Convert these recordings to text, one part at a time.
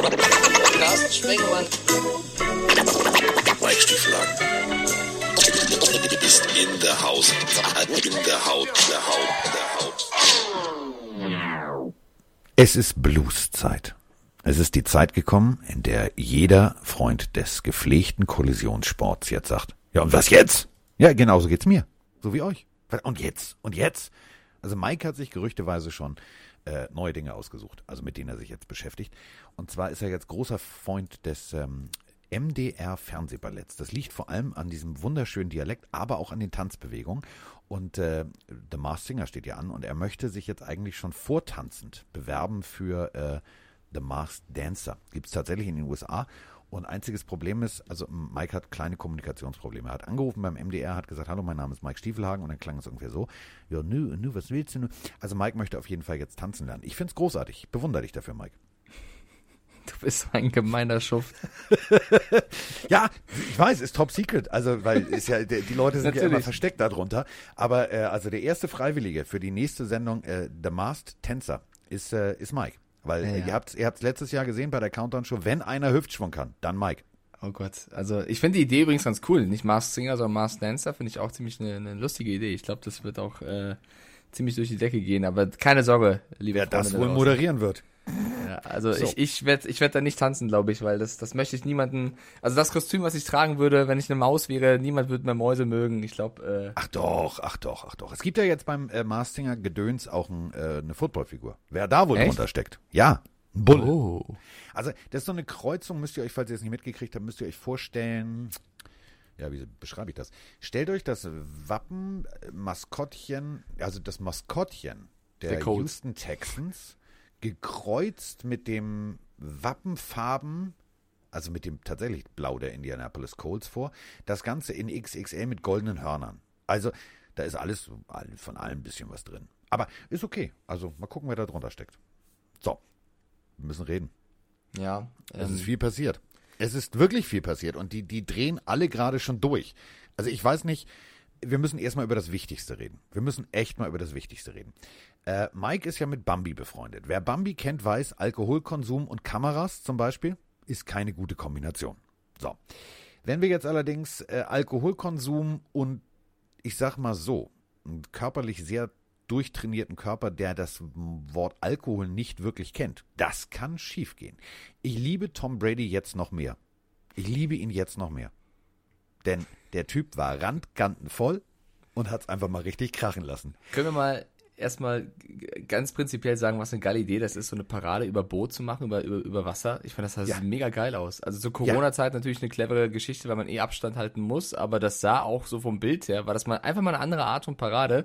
Carsten Sprengemann. Mike Stieflagen. Ist in der Haus. In der Haut. Der Haut. Der Haut. Es ist Blueszeit. Es ist die Zeit gekommen, in der jeder Freund des gepflegten Kollisionssports jetzt sagt, ja und was jetzt? Ja, genauso geht's mir. So wie euch. Und jetzt? Und jetzt? Also Mike hat sich gerüchteweise schon äh, neue Dinge ausgesucht, also mit denen er sich jetzt beschäftigt. Und zwar ist er jetzt großer Freund des ähm, MDR Fernsehballetts. Das liegt vor allem an diesem wunderschönen Dialekt, aber auch an den Tanzbewegungen. Und äh, The Masked Singer steht ja an und er möchte sich jetzt eigentlich schon vortanzend bewerben für äh, The Masked Dancer. Gibt es tatsächlich in den USA. Und einziges Problem ist, also Mike hat kleine Kommunikationsprobleme. Er hat angerufen beim MDR, hat gesagt, hallo, mein Name ist Mike Stiefelhagen und dann klang es ungefähr so, ja, nü, nü, was willst du nü? Also Mike möchte auf jeden Fall jetzt tanzen lernen. Ich finde es großartig. Ich bewundere dich dafür, Mike. Du bist ein gemeiner Schuft. ja, ich weiß, ist top secret. Also, weil ist ja, die Leute sind ja immer versteckt darunter. Aber äh, also der erste Freiwillige für die nächste Sendung, äh, The Masked Tänzer, ist, äh, ist Mike. Weil Ja, ja. ihr habt ihr habt's letztes Jahr gesehen bei der Countdown-Show, wenn einer Hüftschwung kann, dann Mike. Oh Gott. Also ich finde die Idee übrigens ganz cool. Nicht Masked Singer, sondern Masked Dancer finde ich auch ziemlich eine, eine lustige Idee. Ich glaube, das wird auch äh, ziemlich durch die Decke gehen. Aber keine Sorge, liebe Wer das Freunde wohl da draußen. moderieren wird. Ja, also So. ich, ich werde ich werd da nicht tanzen, glaube ich, weil das, das möchte ich niemanden. Also das Kostüm, was ich tragen würde, wenn ich eine Maus wäre, niemand würde mehr Mäuse mögen. Ich glaube, äh, Ach doch, ach doch, ach doch. Es gibt ja jetzt beim äh, Masked Singer Gedöns auch ein, äh, eine Footballfigur. Wer da wohl Echt? drunter steckt? Ja, ein Bulle. oh. Also, das ist so eine Kreuzung, müsst ihr euch, falls ihr es nicht mitgekriegt habt, müsst ihr euch vorstellen. Ja, wie beschreibe ich das? Stellt euch das Wappen, äh, Maskottchen, also das Maskottchen der, Der. Houston Texans, gekreuzt mit dem Wappenfarben, also mit dem tatsächlich Blau der Indianapolis Colts vor. Das Ganze in XXL mit goldenen Hörnern. Also, da ist alles, von allem ein bisschen was drin. Aber ist okay. Also, mal gucken, wer da drunter steckt. So, wir müssen reden. Ja. Es Ähm, ist viel passiert. Es ist wirklich viel passiert und die, die drehen alle gerade schon durch. Also ich weiß nicht, wir müssen erstmal über das Wichtigste reden. Wir müssen echt mal über das Wichtigste reden. Äh, Mike ist ja mit Bambi befreundet. Wer Bambi kennt, weiß, Alkoholkonsum und Kameras zum Beispiel ist keine gute Kombination. So. Wenn wir jetzt allerdings äh, Alkoholkonsum und ich sag mal so, einen körperlich sehr durchtrainierten Körper, der das Wort Alkohol nicht wirklich kennt. Das kann schiefgehen. Ich liebe Tom Brady jetzt noch mehr. Ich liebe ihn jetzt noch mehr. Denn der Typ war randgantenvoll und hat es einfach mal richtig krachen lassen. Können wir mal erstmal ganz prinzipiell sagen, was eine geile Idee das ist, so eine Parade über Boot zu machen, über, über, über Wasser. Ich fand, das sah Ja. mega geil aus. Also zur Corona-Zeit natürlich eine clevere Geschichte, weil man eh Abstand halten muss, aber das sah auch so vom Bild her, war das mal einfach mal eine andere Art von Parade.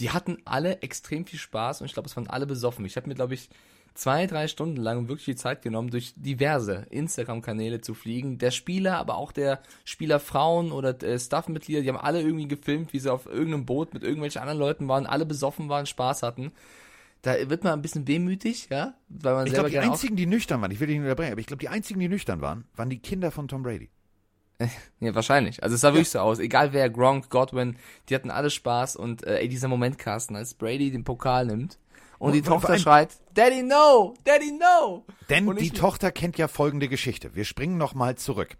Die hatten alle extrem viel Spaß und ich glaube, es waren alle besoffen. Ich habe mir, glaube ich, zwei, drei Stunden lang wirklich die Zeit genommen, durch diverse Instagram-Kanäle zu fliegen. Der Spieler, aber auch der Spielerfrauen oder äh, Staff-Mitglieder, die haben alle irgendwie gefilmt, wie sie auf irgendeinem Boot mit irgendwelchen anderen Leuten waren, alle besoffen waren, Spaß hatten. Da wird man ein bisschen wehmütig, ja, weil man Ich selber glaube, die gerne einzigen, die nüchtern waren, ich will dich nicht unterbrechen, aber ich glaube, die einzigen, die nüchtern waren, waren die Kinder von Tom Brady. Ja, wahrscheinlich. Also es sah wirklich so aus. Egal wer, Gronk, Godwin, die hatten alle Spaß und äh, ey, dieser Moment, Carsten, als Brady den Pokal nimmt und die Tochter schreit, Daddy no, Daddy no. Denn die Tochter kennt ja folgende Geschichte. Wir springen nochmal zurück.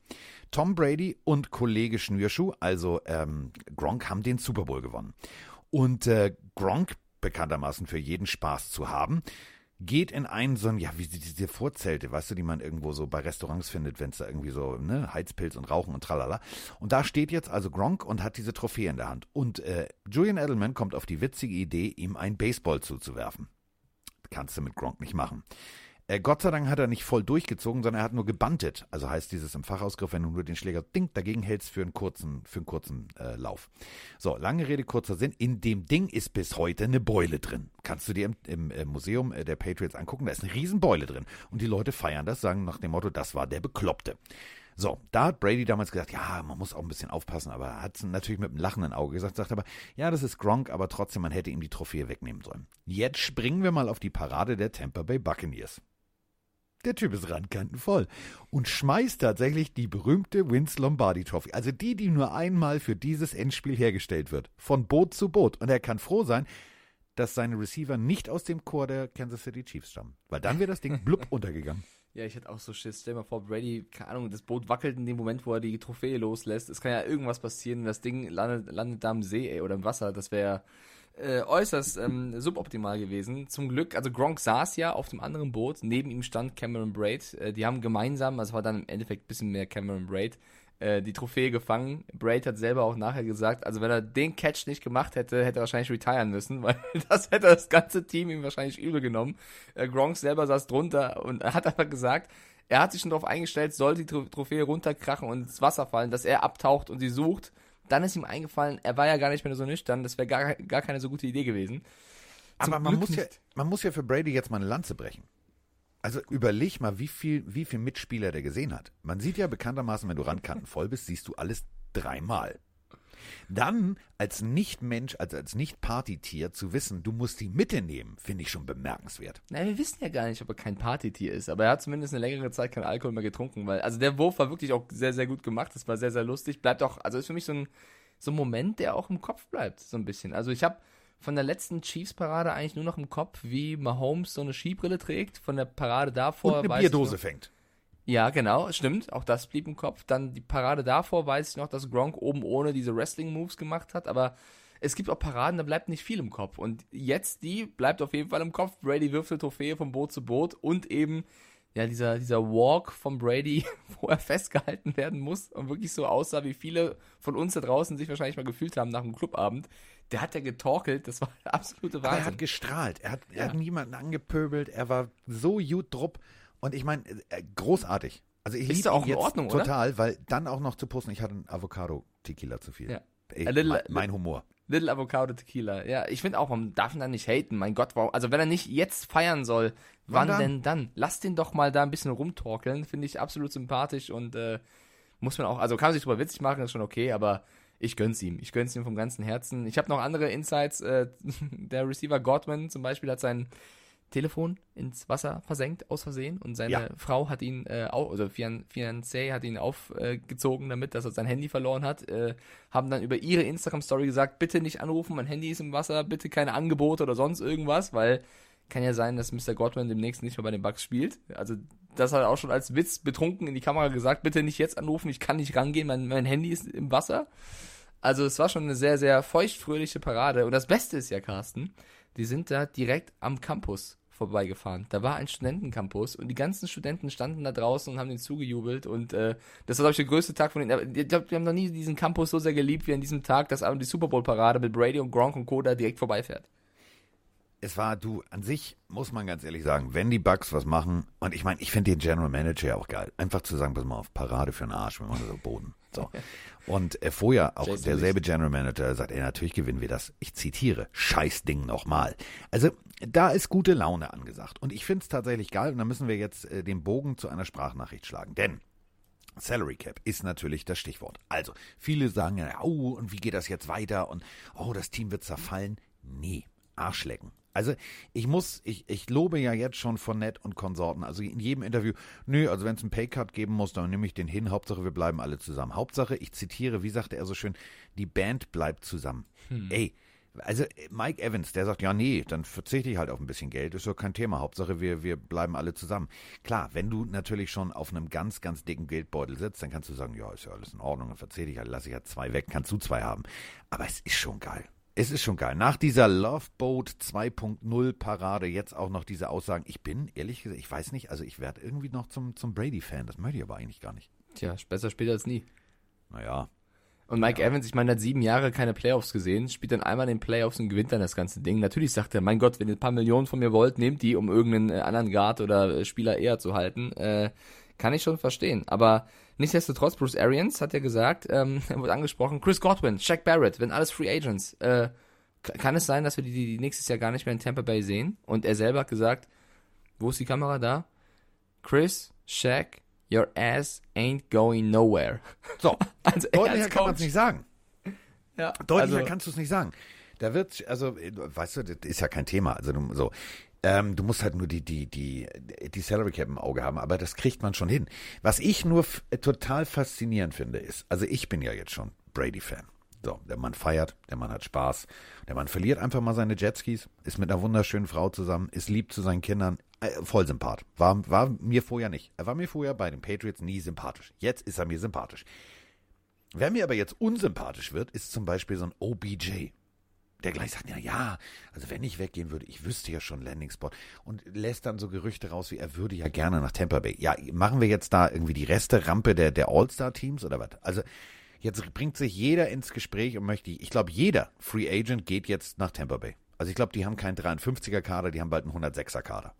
Tom Brady und Kollege Schnürschuh, also ähm, Gronk, haben den Super Bowl gewonnen. Und äh, Gronk, bekanntermaßen für jeden Spaß zu haben, geht in einen so ein, ja, wie diese Vorzelte, weißt du, die man irgendwo so bei Restaurants findet, wenn es da irgendwie so, ne, Heizpilz und Rauchen und tralala. Und da steht jetzt also Gronk und hat diese Trophäe in der Hand. Und äh, Julian Edelman kommt auf die witzige Idee, ihm einen Baseball zuzuwerfen. Kannst du mit Gronk nicht machen. Äh, Gott sei Dank hat er nicht voll durchgezogen, sondern er hat nur gebantet. Also heißt dieses im Fachausgriff, wenn du nur den Schläger ding dagegen hältst für einen kurzen, für einen kurzen äh, Lauf. So, lange Rede, kurzer Sinn. In dem Ding ist bis heute eine Beule drin. Kannst du dir im, im äh, Museum äh, der Patriots angucken, da ist eine Riesenbeule drin. Und die Leute feiern das, sagen nach dem Motto, das war der Bekloppte. So, da hat Brady damals gesagt, ja, man muss auch ein bisschen aufpassen, aber er hat es natürlich mit einem lachenden Auge gesagt, sagt aber, ja, das ist Gronk, aber trotzdem, man hätte ihm die Trophäe wegnehmen sollen. Jetzt springen wir mal auf die Parade der Tampa Bay Buccaneers. Der Typ ist randkantenvoll und schmeißt tatsächlich die berühmte Vince Lombardi Trophy, also die, die nur einmal für dieses Endspiel hergestellt wird, von Boot zu Boot. Und er kann froh sein, dass seine Receiver nicht aus dem Chor der Kansas City Chiefs stammen, weil dann wäre das Ding blub untergegangen. Ja, ich hätte auch so Schiss. Stell dir mal vor, Brady, keine Ahnung, das Boot wackelt in dem Moment, wo er die Trophäe loslässt. Es kann ja irgendwas passieren und das Ding landet, landet da im See ey, oder im Wasser. Das wäre äh, äußerst ähm, suboptimal gewesen. Zum Glück, also Gronk saß ja auf dem anderen Boot, neben ihm stand Cameron Braid. Äh, die haben gemeinsam, also war dann im Endeffekt ein bisschen mehr Cameron Braid, äh, die Trophäe gefangen. Braid hat selber auch nachher gesagt, also wenn er den Catch nicht gemacht hätte, hätte er wahrscheinlich retiren müssen, weil das hätte das ganze Team ihm wahrscheinlich übel genommen. Äh, Gronk selber saß drunter und hat einfach gesagt, er hat sich schon darauf eingestellt, sollte die Trophäe runterkrachen und ins Wasser fallen, dass er abtaucht und sie sucht. Dann ist ihm eingefallen, er war ja gar nicht mehr so nüchtern, das wäre gar, gar keine so gute Idee gewesen. Zum Aber man muss, ja, man muss ja für Brady jetzt mal eine Lanze brechen. Also überleg mal, wie viel, wie viel Mitspieler der gesehen hat. Man sieht ja bekanntermaßen, wenn du Randkanten voll bist, siehst du alles dreimal. Dann als Nicht-Mensch, also als Nicht-Partytier zu wissen, du musst die Mitte nehmen, finde ich schon bemerkenswert. Na, wir wissen ja gar nicht, ob er kein Partytier ist, aber er hat zumindest eine längere Zeit keinen Alkohol mehr getrunken, weil, also der Wurf war wirklich auch sehr, sehr gut gemacht, das war sehr, sehr lustig, bleibt auch, also ist für mich so ein, so ein Moment, der auch im Kopf bleibt, so ein bisschen. Also ich habe von der letzten Chiefs-Parade eigentlich nur noch im Kopf, wie Mahomes so eine Skibrille trägt. Von der Parade davor. Und eine Bierdose fängt. Ja, genau, stimmt. Auch das blieb im Kopf. Dann die Parade davor weiß ich noch, dass Gronk oben ohne diese Wrestling-Moves gemacht hat, aber es gibt auch Paraden, da bleibt nicht viel im Kopf. Und jetzt die bleibt auf jeden Fall im Kopf. Brady wirft die Trophäe von Boot zu Boot und eben ja, dieser, dieser Walk von Brady, wo er festgehalten werden muss und wirklich so aussah, wie viele von uns da draußen sich wahrscheinlich mal gefühlt haben nach einem Clubabend der hat ja getorkelt, das war der absolute Wahnsinn. Aber er hat gestrahlt, er hat, ja. er hat niemanden angepöbelt, er war so gut drupp und ich meine, äh, großartig. Also ich liebe auch in Ordnung, total, oder? weil dann auch noch zu posten, ich hatte einen Avocado-Tequila zu viel. Ja. Ey, little, mein, Humor. Little Avocado Tequila. Ja, ich finde auch, man darf ihn dann nicht haten. Mein Gott, warum? Also wenn er nicht jetzt feiern soll, wann, wann dann? denn dann? Lass den doch mal da ein bisschen rumtorkeln. Finde ich absolut sympathisch und äh, muss man auch, also kann man sich drüber witzig machen, ist schon okay, aber ich gönn's ihm. Ich gönn's ihm vom ganzen Herzen. Ich habe noch andere Insights. Äh, der Receiver Godwin zum Beispiel hat sein Telefon ins Wasser versenkt aus Versehen und seine ja. Frau hat ihn, äh, also Fian Fiancé hat ihn aufgezogen damit, dass er sein Handy verloren hat. Äh, haben dann über ihre Instagram-Story gesagt, bitte nicht anrufen, mein Handy ist im Wasser, bitte keine Angebote oder sonst irgendwas, weil kann ja sein, dass Mr. Godwin demnächst nicht mehr bei den Bucks spielt. Also das hat er auch schon als Witz betrunken in die Kamera gesagt, bitte nicht jetzt anrufen, ich kann nicht rangehen, mein, mein Handy ist im Wasser. Also es war schon eine sehr, sehr feuchtfröhliche Parade. Und das Beste ist ja, Carsten, die sind da direkt am Campus vorbeigefahren. Da war ein Studentencampus und die ganzen Studenten standen da draußen und haben den zugejubelt und äh, das war, glaube ich, der größte Tag von denen. Ich glaube, wir haben noch nie diesen Campus so sehr geliebt wie an diesem Tag, dass die Super Bowl-Parade mit Brady und Gronk und Co. da direkt vorbeifährt es war, du, an sich muss man ganz ehrlich sagen, wenn die Bugs was machen, und ich meine, ich finde den General Manager ja auch geil, einfach zu sagen, pass mal auf, Parade für den Arsch, wir machen so Boden. So. Und äh, vorher auch Jason derselbe Lee. General Manager sagt, ey, natürlich gewinnen wir das. Ich zitiere, scheiß Ding nochmal. Also, da ist gute Laune angesagt. Und ich finde es tatsächlich geil, und da müssen wir jetzt äh, den Bogen zu einer Sprachnachricht schlagen. Denn Salary Cap ist natürlich das Stichwort. Also, viele sagen ja, oh, und wie geht das jetzt weiter? Und oh, das Team wird zerfallen. Nee, Arschlecken. Also ich muss, ich, ich lobe ja jetzt schon von Nett und Konsorten, also in jedem Interview, nö, also wenn es einen Paycut geben muss, dann nehme ich den hin, Hauptsache wir bleiben alle zusammen. Hauptsache, ich zitiere, wie sagte er so schön, die Band bleibt zusammen. Hm. Ey, also Mike Evans, der sagt, ja nee, dann verzichte ich halt auf ein bisschen Geld, ist doch kein Thema, Hauptsache wir, wir bleiben alle zusammen. Klar, wenn du natürlich schon auf einem ganz, ganz dicken Geldbeutel sitzt, dann kannst du sagen, ja, ist ja alles in Ordnung, dann verzichte ich halt, lasse ich halt zwei weg, kannst du zwei haben. Aber es ist schon geil es ist schon geil. Nach dieser Love Boat 2.0 Parade jetzt auch noch diese Aussagen. Ich bin, ehrlich gesagt, ich weiß nicht, also ich werde irgendwie noch zum, zum Brady-Fan. Das möchte ich aber eigentlich gar nicht. Tja, besser später als nie. Naja. Und Mike ja. Evans, ich meine, hat sieben Jahre keine Playoffs gesehen, spielt dann einmal in den Playoffs und gewinnt dann das ganze Ding. Natürlich sagt er, mein Gott, wenn ihr ein paar Millionen von mir wollt, nehmt die, um irgendeinen äh, anderen Guard oder äh, Spieler eher zu halten. Äh, kann ich schon verstehen. Aber nichtsdestotrotz, Bruce Arians hat ja gesagt, ähm, er wurde angesprochen, Chris Godwin, Shaq Barrett, wenn alles Free Agents. Äh, kann es sein, dass wir die, die nächstes Jahr gar nicht mehr in Tampa Bay sehen? Und er selber hat gesagt, wo ist die Kamera da? Chris, Shaq, your ass ain't going nowhere. So, also deutlicher kann man es nicht sagen. Ja, deutlicher also, kannst du es nicht sagen. Da wird, also, weißt du, das ist ja kein Thema. Also, so, ähm, du musst halt nur die, die, die, die Salary Cap im Auge haben, aber das kriegt man schon hin. Was ich nur total faszinierend finde, ist, also ich bin ja jetzt schon Brady-Fan. So, der Mann feiert, der Mann hat Spaß, der Mann verliert einfach mal seine Jetskis, ist mit einer wunderschönen Frau zusammen, ist lieb zu seinen Kindern, äh, voll sympath. War, war mir vorher nicht. Er war mir vorher bei den Patriots nie sympathisch. Jetzt ist er mir sympathisch. Wer mir aber jetzt unsympathisch wird, ist zum Beispiel so ein OBJ. Der gleich sagt, ja, ja, also wenn ich weggehen würde, ich wüsste ja schon Landing Spot und lässt dann so Gerüchte raus, wie er würde ja gerne nach Tampa Bay. Ja, machen wir jetzt da irgendwie die Reste-Rampe der, der All-Star-Teams oder was? Also, Jetzt bringt sich jeder ins Gespräch und möchte, ich glaube, jeder Free Agent geht jetzt nach Tampa Bay. Also ich glaube, die haben keinen 53er Kader, die haben bald einen 106er Kader.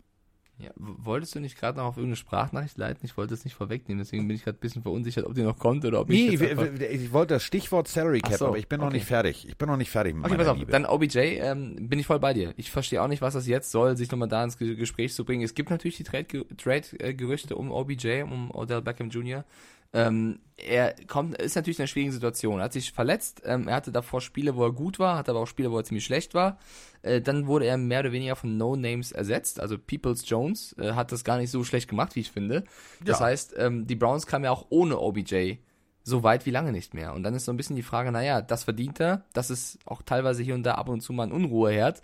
Ja, wolltest du nicht gerade noch auf irgendeine Sprachnachricht leiten? Ich wollte es nicht vorwegnehmen, deswegen bin ich gerade ein bisschen verunsichert, ob die noch kommt oder ob nee, ich. Nee, ich wollte das Stichwort Salary Cap, so, aber ich bin okay. noch nicht fertig. Ich bin noch nicht fertig mit okay, pass auf, Liebe. Dann OBJ, ähm, bin ich voll bei dir. Ich verstehe auch nicht, was das jetzt soll, sich nochmal da ins Gespräch zu bringen. Es gibt natürlich die Trade-Gerüchte Trade, um OBJ, um Odell Beckham Jr. Ähm, er kommt, ist natürlich in einer schwierigen Situation. Er hat sich verletzt. Ähm, er hatte davor Spiele, wo er gut war, hatte aber auch Spiele, wo er ziemlich schlecht war. Äh, dann wurde er mehr oder weniger von No Names ersetzt. Also Peoples Jones äh, hat das gar nicht so schlecht gemacht, wie ich finde. Das ja. heißt, ähm, die Browns kamen ja auch ohne OBJ so weit wie lange nicht mehr. Und dann ist so ein bisschen die Frage, naja, das verdient er. Das ist auch teilweise hier und da ab und zu mal ein Unruheherd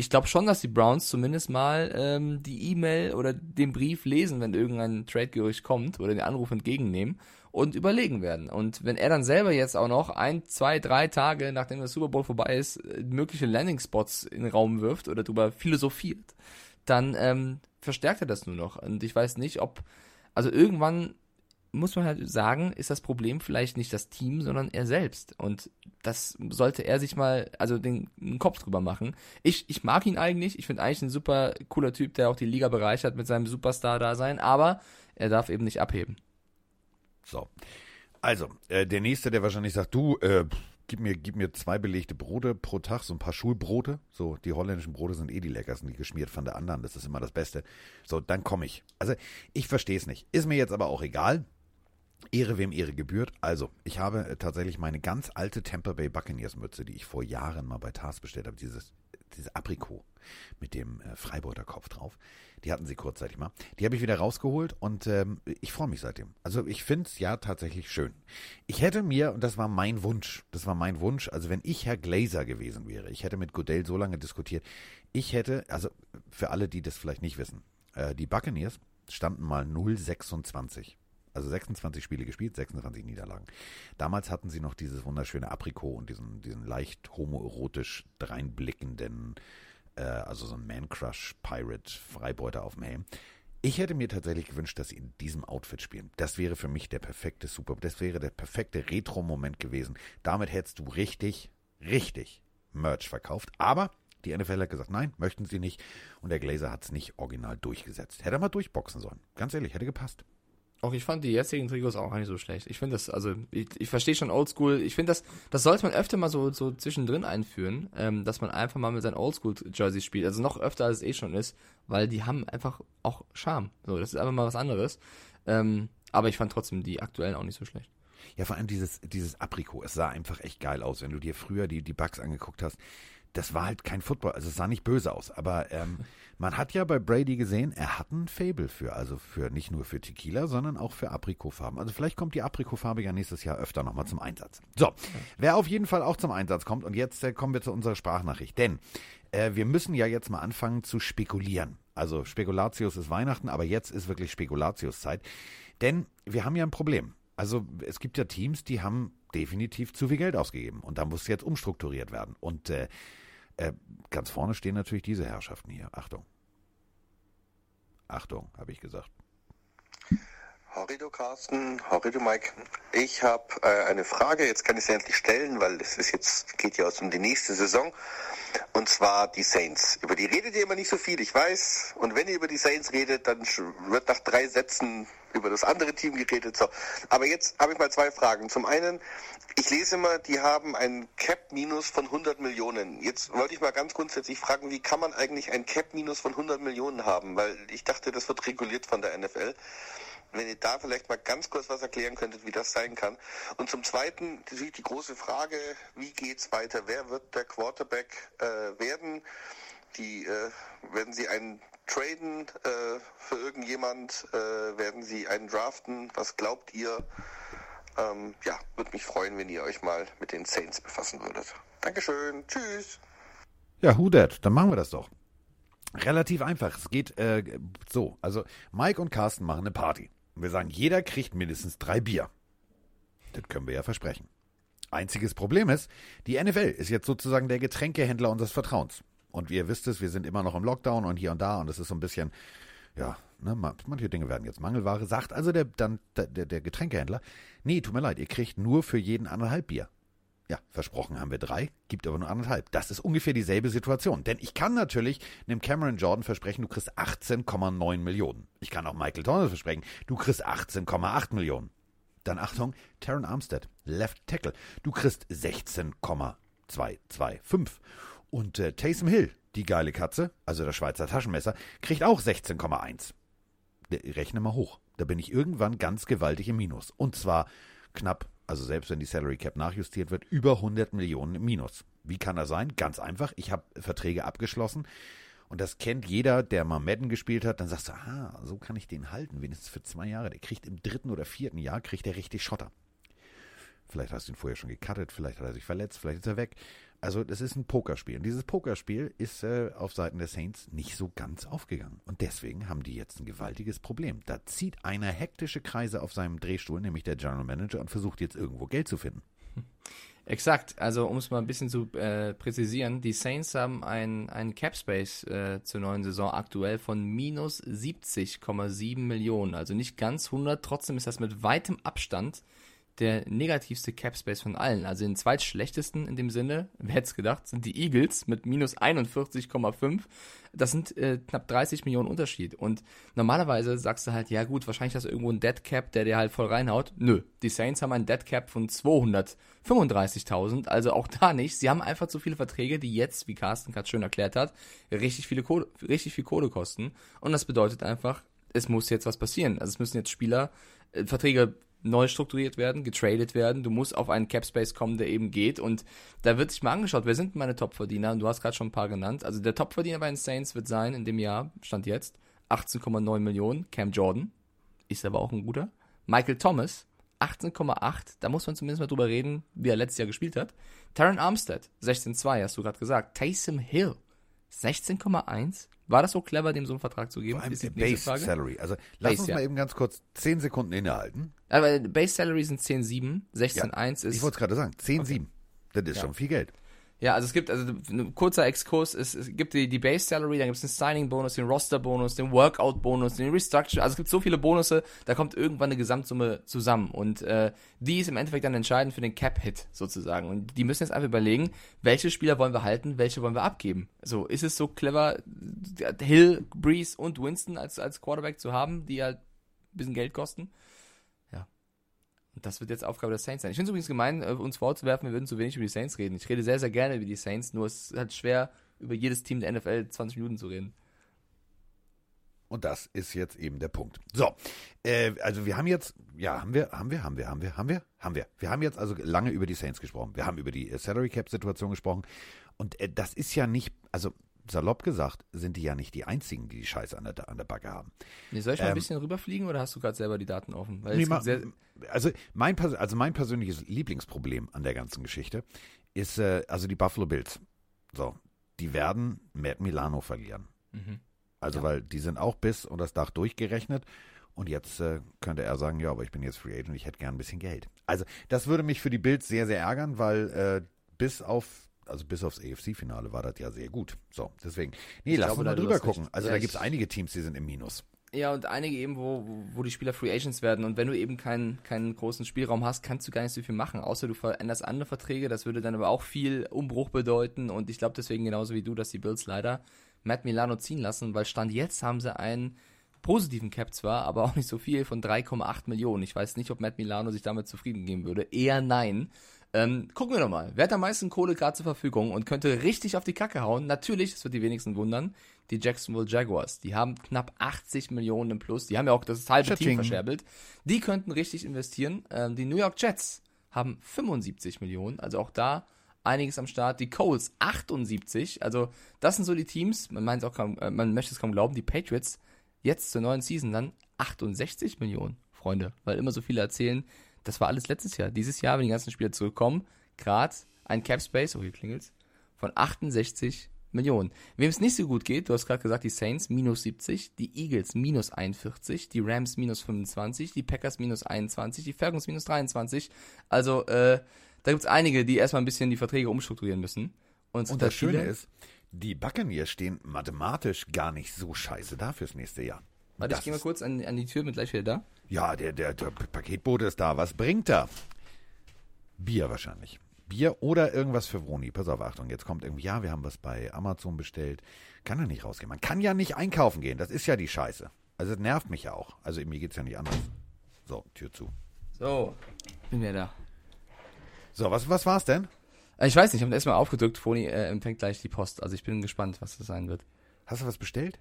ich glaube schon, dass die Browns zumindest mal ähm, die E-Mail oder den Brief lesen, wenn irgendein Trade-Gerücht kommt oder den Anruf entgegennehmen und überlegen werden. Und wenn er dann selber jetzt auch noch ein, zwei, drei Tage, nachdem der Super Bowl vorbei ist, äh, mögliche Landing-Spots in den Raum wirft oder darüber philosophiert, dann ähm, verstärkt er das nur noch. Und ich weiß nicht, ob, also irgendwann muss man halt sagen, ist das Problem vielleicht nicht das Team, sondern er selbst. Und das sollte er sich mal, also den, den Kopf drüber machen. Ich, ich mag ihn eigentlich. Ich finde eigentlich ein super cooler Typ, der auch die Liga bereichert mit seinem Superstar-Dasein. Aber er darf eben nicht abheben. So. Also, äh, der nächste, der wahrscheinlich sagt, du, äh, gib mir, gib mir zwei belegte Brote pro Tag, so ein paar Schulbrote. So, die holländischen Brote sind eh die leckersten, die geschmiert von der anderen. Das ist immer das Beste. So, dann komme ich. Also, ich verstehe es nicht. Ist mir jetzt aber auch egal. Ehre wem Ehre gebührt. Also, ich habe äh, tatsächlich meine ganz alte Tampa Bay Buccaneers Mütze, die ich vor Jahren mal bei Tars bestellt habe, dieses diese Aprikot mit dem äh, Freibeuter Kopf drauf. Die hatten sie kurzzeitig mal. Die habe ich wieder rausgeholt und ähm, ich freue mich seitdem. Also ich finde es ja tatsächlich schön. Ich hätte mir, und das war mein Wunsch, das war mein Wunsch, also wenn ich Herr Glazer gewesen wäre, ich hätte mit Goodell so lange diskutiert, ich hätte, also für alle, die das vielleicht nicht wissen, äh, die Buccaneers standen mal 026 also 26 Spiele gespielt, 26 Niederlagen. Damals hatten sie noch dieses wunderschöne Aprikot und diesen, diesen leicht homoerotisch dreinblickenden, äh, also so ein Man-Crush-Pirate-Freibeuter auf dem Helm. Ich hätte mir tatsächlich gewünscht, dass sie in diesem Outfit spielen. Das wäre für mich der perfekte Super, das wäre der perfekte Retro-Moment gewesen. Damit hättest du richtig, richtig Merch verkauft. Aber die NFL hat gesagt, nein, möchten sie nicht. Und der Glazer hat es nicht original durchgesetzt. Hätte er mal durchboxen sollen. Ganz ehrlich, hätte gepasst. Auch ich fand die jetzigen Trikots auch nicht so schlecht. Ich finde das, also ich, ich verstehe schon Oldschool. Ich finde das, das sollte man öfter mal so, so zwischendrin einführen, ähm, dass man einfach mal mit seinen Oldschool-Jerseys spielt. Also noch öfter als es eh schon ist, weil die haben einfach auch Charme. So, das ist einfach mal was anderes. Ähm, aber ich fand trotzdem die aktuellen auch nicht so schlecht. Ja, vor allem dieses, dieses Aprikot, es sah einfach echt geil aus, wenn du dir früher die, die Bugs angeguckt hast das war halt kein Football, also es sah nicht böse aus, aber ähm, man hat ja bei Brady gesehen, er hat ein Fable für, also für nicht nur für Tequila, sondern auch für Aprikotfarben. Also vielleicht kommt die Aprikotfarbe ja nächstes Jahr öfter nochmal zum Einsatz. So, wer auf jeden Fall auch zum Einsatz kommt, und jetzt äh, kommen wir zu unserer Sprachnachricht, denn äh, wir müssen ja jetzt mal anfangen zu spekulieren. Also Spekulatius ist Weihnachten, aber jetzt ist wirklich Spekulatius-Zeit. Denn wir haben ja ein Problem. Also es gibt ja Teams, die haben definitiv zu viel Geld ausgegeben und da muss jetzt umstrukturiert werden. Und äh, äh, ganz vorne stehen natürlich diese Herrschaften hier. Achtung. Achtung, habe ich gesagt. Horrido Carsten, Horrido Mike. Ich habe äh, eine Frage, jetzt kann ich sie endlich stellen, weil es ist jetzt, geht ja um die nächste Saison. Und zwar die Saints. Über die redet ihr immer nicht so viel, ich weiß. Und wenn ihr über die Saints redet, dann wird nach drei Sätzen über das andere Team geredet. So. Aber jetzt habe ich mal zwei Fragen. Zum einen, ich lese immer, die haben ein Cap-Minus von 100 Millionen. Jetzt wollte ich mal ganz grundsätzlich fragen, wie kann man eigentlich ein Cap-Minus von 100 Millionen haben? Weil ich dachte, das wird reguliert von der NFL. Wenn ihr da vielleicht mal ganz kurz was erklären könntet, wie das sein kann. Und zum Zweiten natürlich die große Frage, wie geht's weiter? Wer wird der Quarterback äh, werden? Die äh, werden Sie einen traden äh, für irgendjemand? Äh, werden Sie einen draften? Was glaubt ihr? Ähm, ja, würde mich freuen, wenn ihr euch mal mit den Saints befassen würdet. Dankeschön. Tschüss. Ja, who that? Dann machen wir das doch. Relativ einfach. Es geht äh, so. Also Mike und Carsten machen eine Party. Und wir sagen, jeder kriegt mindestens drei Bier. Das können wir ja versprechen. Einziges Problem ist, die NFL ist jetzt sozusagen der Getränkehändler unseres Vertrauens. Und wie ihr wisst es, wir sind immer noch im Lockdown und hier und da und es ist so ein bisschen, ja, ne, manche Dinge werden jetzt Mangelware. Sagt also der, dann, der, der Getränkehändler, nee, tut mir leid, ihr kriegt nur für jeden anderthalb Bier. Ja, versprochen haben wir drei, gibt aber nur anderthalb. Das ist ungefähr dieselbe Situation. Denn ich kann natürlich einem Cameron Jordan versprechen, du kriegst 18,9 Millionen. Ich kann auch Michael Thomas versprechen, du kriegst 18,8 Millionen. Dann Achtung, Taron Armstead, Left Tackle, du kriegst 16,225. Und äh, Taysom Hill, die geile Katze, also der Schweizer Taschenmesser, kriegt auch 16,1. Rechne mal hoch. Da bin ich irgendwann ganz gewaltig im Minus. Und zwar knapp, also selbst wenn die Salary Cap nachjustiert wird, über 100 Millionen im Minus. Wie kann das sein? Ganz einfach. Ich habe Verträge abgeschlossen. Und das kennt jeder, der mal Madden gespielt hat. Dann sagst du, aha, so kann ich den halten, wenigstens für zwei Jahre. Der kriegt im dritten oder vierten Jahr, kriegt er richtig Schotter. Vielleicht hast du ihn vorher schon gecuttet, vielleicht hat er sich verletzt, vielleicht ist er weg. Also das ist ein Pokerspiel. Und dieses Pokerspiel ist äh, auf Seiten der Saints nicht so ganz aufgegangen. Und deswegen haben die jetzt ein gewaltiges Problem. Da zieht einer hektische Kreise auf seinem Drehstuhl, nämlich der General Manager, und versucht jetzt irgendwo Geld zu finden. Exakt, also um es mal ein bisschen zu äh, präzisieren, die Saints haben einen, Cap Space äh, zur neuen Saison aktuell von minus 70,7 Millionen, also nicht ganz 100, trotzdem ist das mit weitem Abstand der negativste Cap Space von allen. Also den zweitschlechtesten in dem Sinne, wer hätte es gedacht, sind die Eagles mit minus 41,5. Das sind äh, knapp 30 Millionen Unterschied. Und normalerweise sagst du halt, ja gut, wahrscheinlich hast du irgendwo einen Dead Cap, der dir halt voll reinhaut. Nö, die Saints haben einen Dead Cap von 235.000, also auch da nicht. Sie haben einfach zu viele Verträge, die jetzt, wie Carsten gerade schön erklärt hat, richtig viele Kohle, richtig viel Kohle kosten. Und das bedeutet einfach, es muss jetzt was passieren. Also es müssen jetzt Spieler äh, Verträge neu strukturiert werden, getradet werden. Du musst auf einen Cap Space kommen, der eben geht. Und da wird sich mal angeschaut, wer sind meine Topverdiener? Und du hast gerade schon ein paar genannt. Also der Topverdiener bei den Saints wird sein in dem Jahr, stand jetzt, 18,9 Millionen. Cam Jordan ist aber auch ein guter. Michael Thomas 18,8. Da muss man zumindest mal drüber reden, wie er letztes Jahr gespielt hat. Taron Armstead 16,2, hast du gerade gesagt. Taysom Hill 16,1. War das so clever, dem so einen Vertrag zu geben? Vor allem Base Salary. Also lass Base, uns mal ja. eben ganz kurz 10 Sekunden innehalten. Aber Base Salary sind 10,7, 16,1 ja, ist. Ich wollte es gerade sagen, 10,7. Okay. Das ist ja. schon viel Geld. Ja, also es gibt, also ein kurzer Exkurs, es, es gibt die, die Base Salary, dann gibt es den Signing-Bonus, den Roster-Bonus, den Workout-Bonus, den Restructure, also es gibt so viele Bonusse, da kommt irgendwann eine Gesamtsumme zusammen und äh, die ist im Endeffekt dann entscheidend für den Cap-Hit sozusagen und die müssen jetzt einfach überlegen, welche Spieler wollen wir halten, welche wollen wir abgeben. So, ist es so clever, Hill, Breeze und Winston als, als Quarterback zu haben, die halt ein bisschen Geld kosten? Das wird jetzt Aufgabe der Saints sein. Ich finde es übrigens gemein, äh, uns vorzuwerfen, wir würden zu wenig über die Saints reden. Ich rede sehr, sehr gerne über die Saints, nur es ist halt schwer, über jedes Team der NFL 20 Minuten zu reden. Und das ist jetzt eben der Punkt. So, äh, also wir haben jetzt, ja, haben wir, haben wir, haben wir, haben wir, haben wir, haben wir. Wir haben jetzt also lange über die Saints gesprochen. Wir haben über die äh, Salary Cap Situation gesprochen. Und äh, das ist ja nicht, also salopp gesagt, sind die ja nicht die einzigen, die die Scheiße an der, an der Backe haben. Nee, soll ich mal ähm, ein bisschen rüberfliegen oder hast du gerade selber die Daten offen? Nee, ma, also, mein, also mein persönliches Lieblingsproblem an der ganzen Geschichte ist, äh, also die Buffalo Bills. So, die werden Matt Milano verlieren. Mhm. Also, ja. weil die sind auch bis und das Dach durchgerechnet. Und jetzt äh, könnte er sagen, ja, aber ich bin jetzt Free Agent, ich hätte gern ein bisschen Geld. Also, das würde mich für die Bills sehr, sehr ärgern, weil äh, bis auf also bis aufs AFC-Finale war das ja sehr gut. So, deswegen. Nee, ich lass glaube, uns mal drüber gucken. Recht. Also ja, da gibt es einige Teams, die sind im Minus. Ja, und einige eben, wo, wo die Spieler Free Agents werden. Und wenn du eben keinen, keinen großen Spielraum hast, kannst du gar nicht so viel machen, außer du veränderst andere Verträge. Das würde dann aber auch viel Umbruch bedeuten. Und ich glaube deswegen genauso wie du, dass die Bills leider Matt Milano ziehen lassen, weil Stand jetzt haben sie einen positiven Cap zwar, aber auch nicht so viel von 3,8 Millionen. Ich weiß nicht, ob Matt Milano sich damit zufrieden geben würde. Eher nein. Ähm, gucken wir doch mal. Wer hat am meisten Kohle gerade zur Verfügung und könnte richtig auf die Kacke hauen? Natürlich, das wird die wenigsten wundern, die Jacksonville Jaguars. Die haben knapp 80 Millionen im Plus. Die haben ja auch das halbe Team verscherbelt. Die könnten richtig investieren. Ähm, die New York Jets haben 75 Millionen. Also auch da einiges am Start. Die Coles 78. Also das sind so die Teams. Man meint auch kaum, äh, man möchte es kaum glauben. Die Patriots jetzt zur neuen Season dann 68 Millionen, Freunde. Weil immer so viele erzählen, das war alles letztes Jahr. Dieses Jahr, wenn die ganzen Spieler zurückkommen, gerade ein Cap Space, oh hier klingelt's, von 68 Millionen. Wem es nicht so gut geht, du hast gerade gesagt, die Saints minus 70, die Eagles minus 41, die Rams minus 25, die Packers minus 21, die Falcons minus 23. Also äh, da gibt's einige, die erstmal ein bisschen die Verträge umstrukturieren müssen. Und, Und da das Schöne ist, die Buccaneers stehen mathematisch gar nicht so scheiße da fürs nächste Jahr. Warte, ich gehe mal kurz an, an die Tür, bin gleich wieder da. Ja, der, der, der Paketbote ist da. Was bringt er? Bier wahrscheinlich. Bier oder irgendwas für Vroni. Pass auf, Achtung, jetzt kommt irgendwie, ja, wir haben was bei Amazon bestellt. Kann ja nicht rausgehen. Man kann ja nicht einkaufen gehen. Das ist ja die Scheiße. Also das nervt mich ja auch. Also mir geht's ja nicht anders. So, Tür zu. So, bin wieder da. So, was, was war's denn? Äh, Ich weiß nicht, ich habe erstmal aufgedrückt, Foni äh, empfängt gleich die Post. Also ich bin gespannt, was das sein wird. Hast du was bestellt?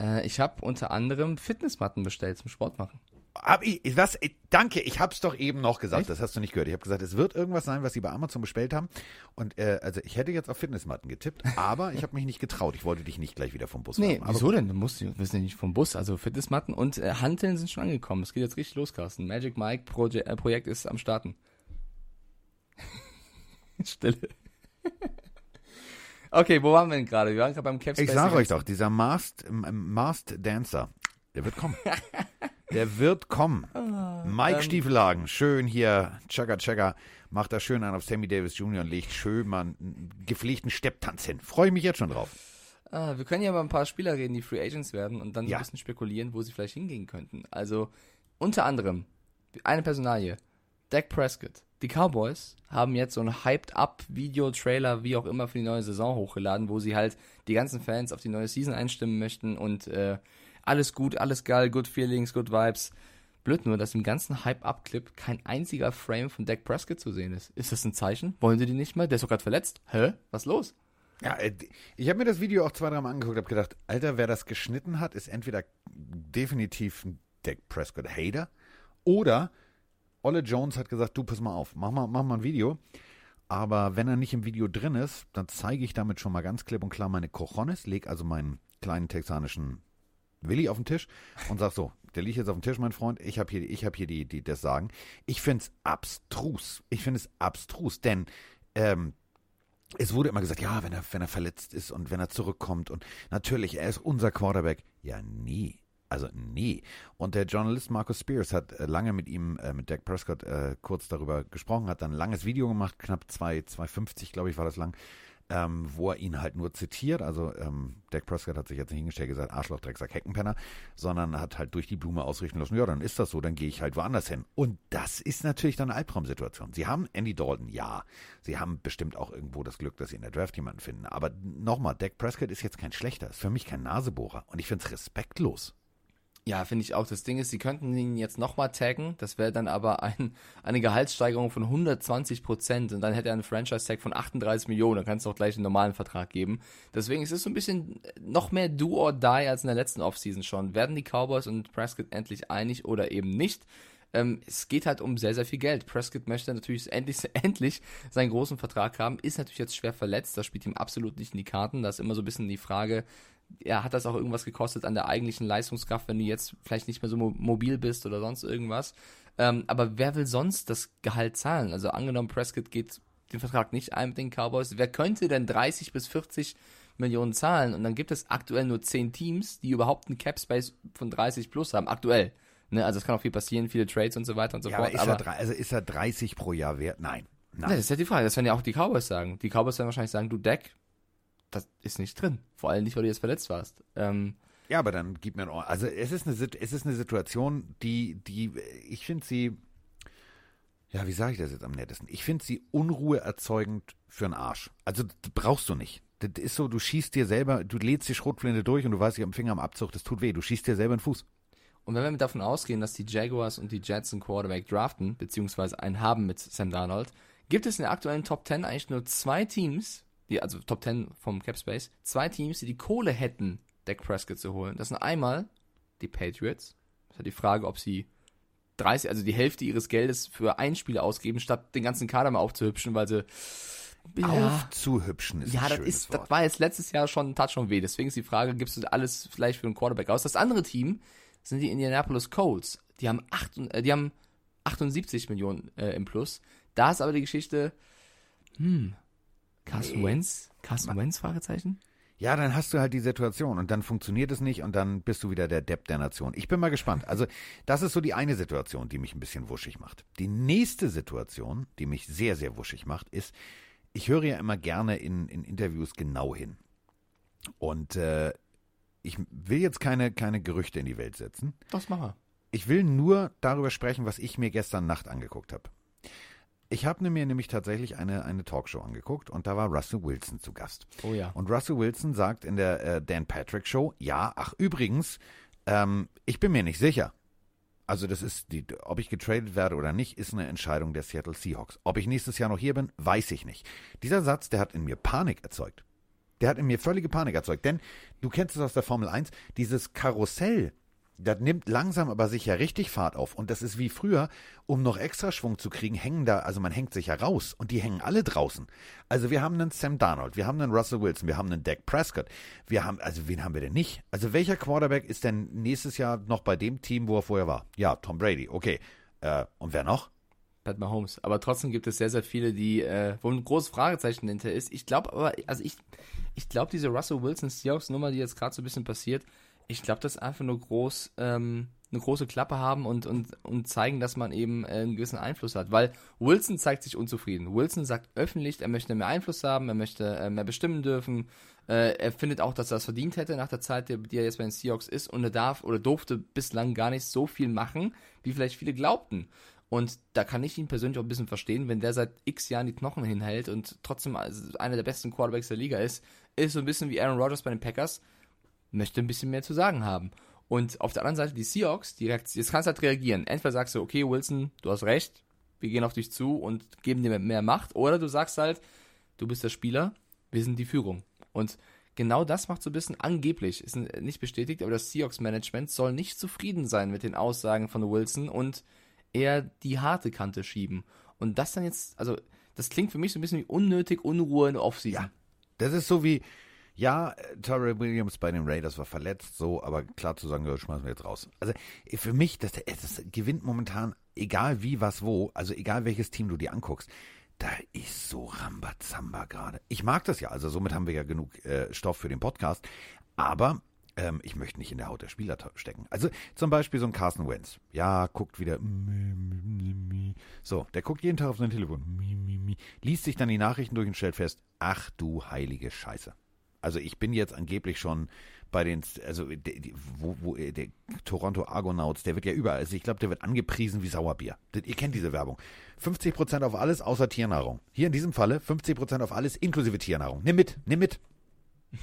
Äh, ich habe unter anderem Fitnessmatten bestellt zum Sport machen. Hab ich, was, danke, ich hab's doch eben noch gesagt, das hast du nicht gehört. Ich habe gesagt, es wird irgendwas sein, was sie bei Amazon bestellt haben. Und äh, also ich hätte jetzt auf Fitnessmatten getippt, aber ich habe mich nicht getraut. Ich wollte dich nicht gleich wieder vom Bus Nee. Aber wieso denn? Du musst, wir sind ja nicht vom Bus, also Fitnessmatten und äh, Hanteln sind schon angekommen. Es geht jetzt richtig los, Carsten. Magic Mike Proje äh, Projekt ist am Starten. Stille. Okay, wo waren wir denn gerade? Wir waren gerade beim Capspace. Ich sage euch doch, dieser Masked, ähm, Masked Dancer, der wird kommen. der wird kommen. Mike Stiefelhagen, schön hier, Chugga Chugga, macht da schön einen auf Sammy Davis Jr. und legt schön mal einen gepflegten Stepptanz hin. Freue ich mich jetzt schon drauf. Ah, wir können ja über ein paar Spieler reden, die Free Agents werden und dann Ja. ein bisschen spekulieren, wo sie vielleicht hingehen könnten. Also unter anderem eine Personalie, Dak Prescott. Die Cowboys haben jetzt so ein Hyped-Up-Video-Trailer, wie auch immer, für die neue Saison hochgeladen, wo sie halt die ganzen Fans auf die neue Season einstimmen möchten und äh, alles gut, alles geil, good feelings, good vibes. Blöd nur, dass im ganzen Hype-Up-Clip kein einziger Frame von Dak Prescott zu sehen ist. Ist das ein Zeichen? Wollen sie die nicht mal? Der ist doch gerade verletzt. Hä? Was los? Ja, äh, ich habe mir das Video auch zwei, dreimal angeguckt, habe gedacht, Alter, wer das geschnitten hat, ist entweder definitiv ein Dak Prescott Hater oder Olle Jones hat gesagt, du pass mal auf, mach mal, mach mal ein Video. Aber wenn er nicht im Video drin ist, dann zeige ich damit schon mal ganz klipp und klar meine Cojones, leg also meinen kleinen texanischen Willi auf den Tisch und sag so, der liegt jetzt auf dem Tisch, mein Freund, ich habe hier, ich hab hier die, die das Sagen. Ich find's abstrus. Ich finde es abstrus, denn ähm, es wurde immer gesagt, ja, wenn er, wenn er verletzt ist und wenn er zurückkommt und natürlich, er ist unser Quarterback. Ja, nie. Also nie. Und der Journalist Marcus Spears hat äh, lange mit ihm, äh, mit Dak Prescott, äh, kurz darüber gesprochen, hat dann ein langes Video gemacht, knapp 2, 2,50 glaube ich war das lang, ähm, wo er ihn halt nur zitiert. Also ähm, Dak Prescott hat sich jetzt nicht hingestellt gesagt, Arschloch, Drecksack, Heckenpenner, sondern hat halt durch die Blume ausrichten lassen, ja, dann ist das so, dann gehe ich halt woanders hin. Und das ist natürlich dann eine Albtraumsituation. Sie haben Andy Dalton, ja. Sie haben bestimmt auch irgendwo das Glück, dass sie in der Draft jemanden finden. Aber nochmal, Dak Prescott ist jetzt kein schlechter, ist für mich kein Nasebohrer. Und ich finde es respektlos. Ja, finde ich auch. Das Ding ist, sie könnten ihn jetzt nochmal taggen. Das wäre dann aber ein, eine Gehaltssteigerung von 120 Prozent und dann hätte er einen Franchise-Tag von 38 Millionen. Dann kannst du auch gleich einen normalen Vertrag geben. Deswegen ist es so ein bisschen noch mehr do or die als in der letzten Offseason schon. Werden die Cowboys und Prescott endlich einig oder eben nicht? Ähm, es geht halt um sehr, sehr viel Geld. Prescott möchte natürlich endlich, endlich seinen großen Vertrag haben, ist natürlich jetzt schwer verletzt. Das spielt ihm absolut nicht in die Karten. Da ist immer so ein bisschen die Frage, ja, hat das auch irgendwas gekostet an der eigentlichen Leistungskraft, wenn du jetzt vielleicht nicht mehr so mo mobil bist oder sonst irgendwas. Ähm, aber wer will sonst das Gehalt zahlen? Also angenommen, Prescott geht den Vertrag nicht ein mit den Cowboys. Wer könnte denn 30 bis 40 Millionen zahlen? Und dann gibt es aktuell nur 10 Teams, die überhaupt einen Cap Space von 30 plus haben. Aktuell. Ne? Also es kann auch viel passieren, viele Trades und so weiter und so Ja, fort. aber ist, er, drei- also ist er 30 pro Jahr wert? Nein. Nein. Ne, das ist ja die Frage. Das werden ja auch die Cowboys sagen. Die Cowboys werden wahrscheinlich sagen, du Deck, das ist nicht drin. Vor allem nicht, weil du jetzt verletzt warst. Ähm, Ja, aber dann gib mir ein Ohr. Also es ist eine, es ist eine Situation, die, die, ich finde sie, ja, wie sage ich das jetzt am nettesten? Ich finde sie unruheerzeugend für einen Arsch. Also das brauchst du nicht. Das ist so, du schießt dir selber, du lädst die Schrotflinte durch und du weißt, ich habe den Finger am Abzug, das tut weh. Du schießt dir selber in den Fuß. Und wenn wir davon ausgehen, dass die Jaguars und die Jets einen Quarterback draften, beziehungsweise einen haben mit Sam Darnold, gibt es in der aktuellen Top 10 eigentlich nur zwei Teams, die, also Top 10 vom Cap Space, zwei Teams, die die Kohle hätten, Dak Prescott zu holen. Das sind einmal die Patriots. Das ist ja die Frage, ob sie 30, also die Hälfte ihres Geldes für ein Spiel ausgeben, statt den ganzen Kader mal aufzuhübschen, weil sie Aufzuhübschen ist ja, ein das ist, Wort. das war jetzt letztes Jahr schon ein Touch schon weh. Deswegen ist die Frage, gibst du alles vielleicht für einen Quarterback aus? Das andere Team sind die Indianapolis Colts. Die haben acht, äh, die haben 78 Millionen äh, im Plus. Da ist aber die Geschichte, hm, Carson Nee. Wentz? Carson Wentz? Fragezeichen? Ja, dann hast du halt die Situation und dann funktioniert es nicht und dann bist du wieder der Depp der Nation. Ich bin mal gespannt. Also, das ist so die eine Situation, die mich ein bisschen wuschig macht. Die nächste Situation, die mich sehr, sehr wuschig macht, ist, ich höre ja immer gerne in, in Interviews genau hin. Und äh, ich will jetzt keine, keine Gerüchte in die Welt setzen. Das machen wir. Ich will nur darüber sprechen, was ich mir gestern Nacht angeguckt habe. Ich habe mir nämlich tatsächlich eine, eine Talkshow angeguckt und da war Russell Wilson zu Gast. Oh ja. Und Russell Wilson sagt in der äh, Dan Patrick Show, ja, ach übrigens, ähm, ich bin mir nicht sicher. Also das ist, die, ob ich getradet werde oder nicht, ist eine Entscheidung der Seattle Seahawks. Ob ich nächstes Jahr noch hier bin, weiß ich nicht. Dieser Satz, der hat in mir Panik erzeugt. Der hat in mir völlige Panik erzeugt. Denn du kennst es aus der Formel 1, dieses Karussell, das nimmt langsam aber sicher richtig Fahrt auf. Und das ist wie früher, um noch extra Schwung zu kriegen, hängen da, also man hängt sich ja raus und die hängen alle draußen. Also wir haben einen Sam Darnold, wir haben einen Russell Wilson, wir haben einen Dak Prescott, wir haben, also wen haben wir denn nicht? Also welcher Quarterback ist denn nächstes Jahr noch bei dem Team, wo er vorher war? Ja, Tom Brady, okay. Äh, und wer noch? Pat Mahomes. Aber trotzdem gibt es sehr, sehr viele, die, äh, wo ein großes Fragezeichen hinter ist. Ich glaube aber, also ich, ich glaube, diese Russell Wilson Seahawks Nummer, die jetzt gerade so ein bisschen passiert, ich glaube, das ist einfach nur groß, ähm, eine große Klappe haben und, und, und zeigen, dass man eben äh, einen gewissen Einfluss hat. Weil Wilson zeigt sich unzufrieden. Wilson sagt öffentlich, er möchte mehr Einfluss haben, er möchte äh, mehr bestimmen dürfen. Äh, er findet auch, dass er das verdient hätte nach der Zeit, die, die er jetzt bei den Seahawks ist. Und er darf oder durfte bislang gar nicht so viel machen, wie vielleicht viele glaubten. Und da kann ich ihn persönlich auch ein bisschen verstehen, wenn der seit x Jahren die Knochen hinhält und trotzdem also einer der besten Quarterbacks der Liga ist, ist so ein bisschen wie Aaron Rodgers bei den Packers, möchte ein bisschen mehr zu sagen haben. Und auf der anderen Seite die Seahawks, die jetzt kannst du halt reagieren. Entweder sagst du, okay, Wilson, du hast recht, wir gehen auf dich zu und geben dir mehr Macht, oder du sagst halt, du bist der Spieler, wir sind die Führung. Und genau das macht so ein bisschen angeblich, ist nicht bestätigt, aber das Seahawks-Management soll nicht zufrieden sein mit den Aussagen von Wilson und eher die harte Kante schieben. Und das dann jetzt, also, das klingt für mich so ein bisschen wie unnötig Unruhe in der Offseason. Ja. Das ist so wie, ja, äh, Terrell Williams bei den Raiders war verletzt, so, aber klar zu sagen, ja, schmeißen wir jetzt raus. Also äh, für mich, das, das gewinnt momentan, egal wie, was, wo, also egal welches Team du dir anguckst, da ist so Rambazamba gerade. Ich mag das ja, also somit haben wir ja genug äh, Stoff für den Podcast, aber ähm, ich möchte nicht in der Haut der Spieler stecken. Also zum Beispiel so ein Carson Wentz. Ja, guckt wieder. So, der guckt jeden Tag auf sein Telefon. Liest sich dann die Nachrichten durch und stellt fest, ach du heilige Scheiße. Also ich bin jetzt angeblich schon bei den, also die, die, wo, wo äh, der Toronto Argonauts, der wird ja überall, also ich glaube, der wird angepriesen wie Sauerbier. Ihr kennt diese Werbung. 50% auf alles außer Tiernahrung. Hier in diesem Falle 50% auf alles inklusive Tiernahrung. Nimm mit, nimm mit.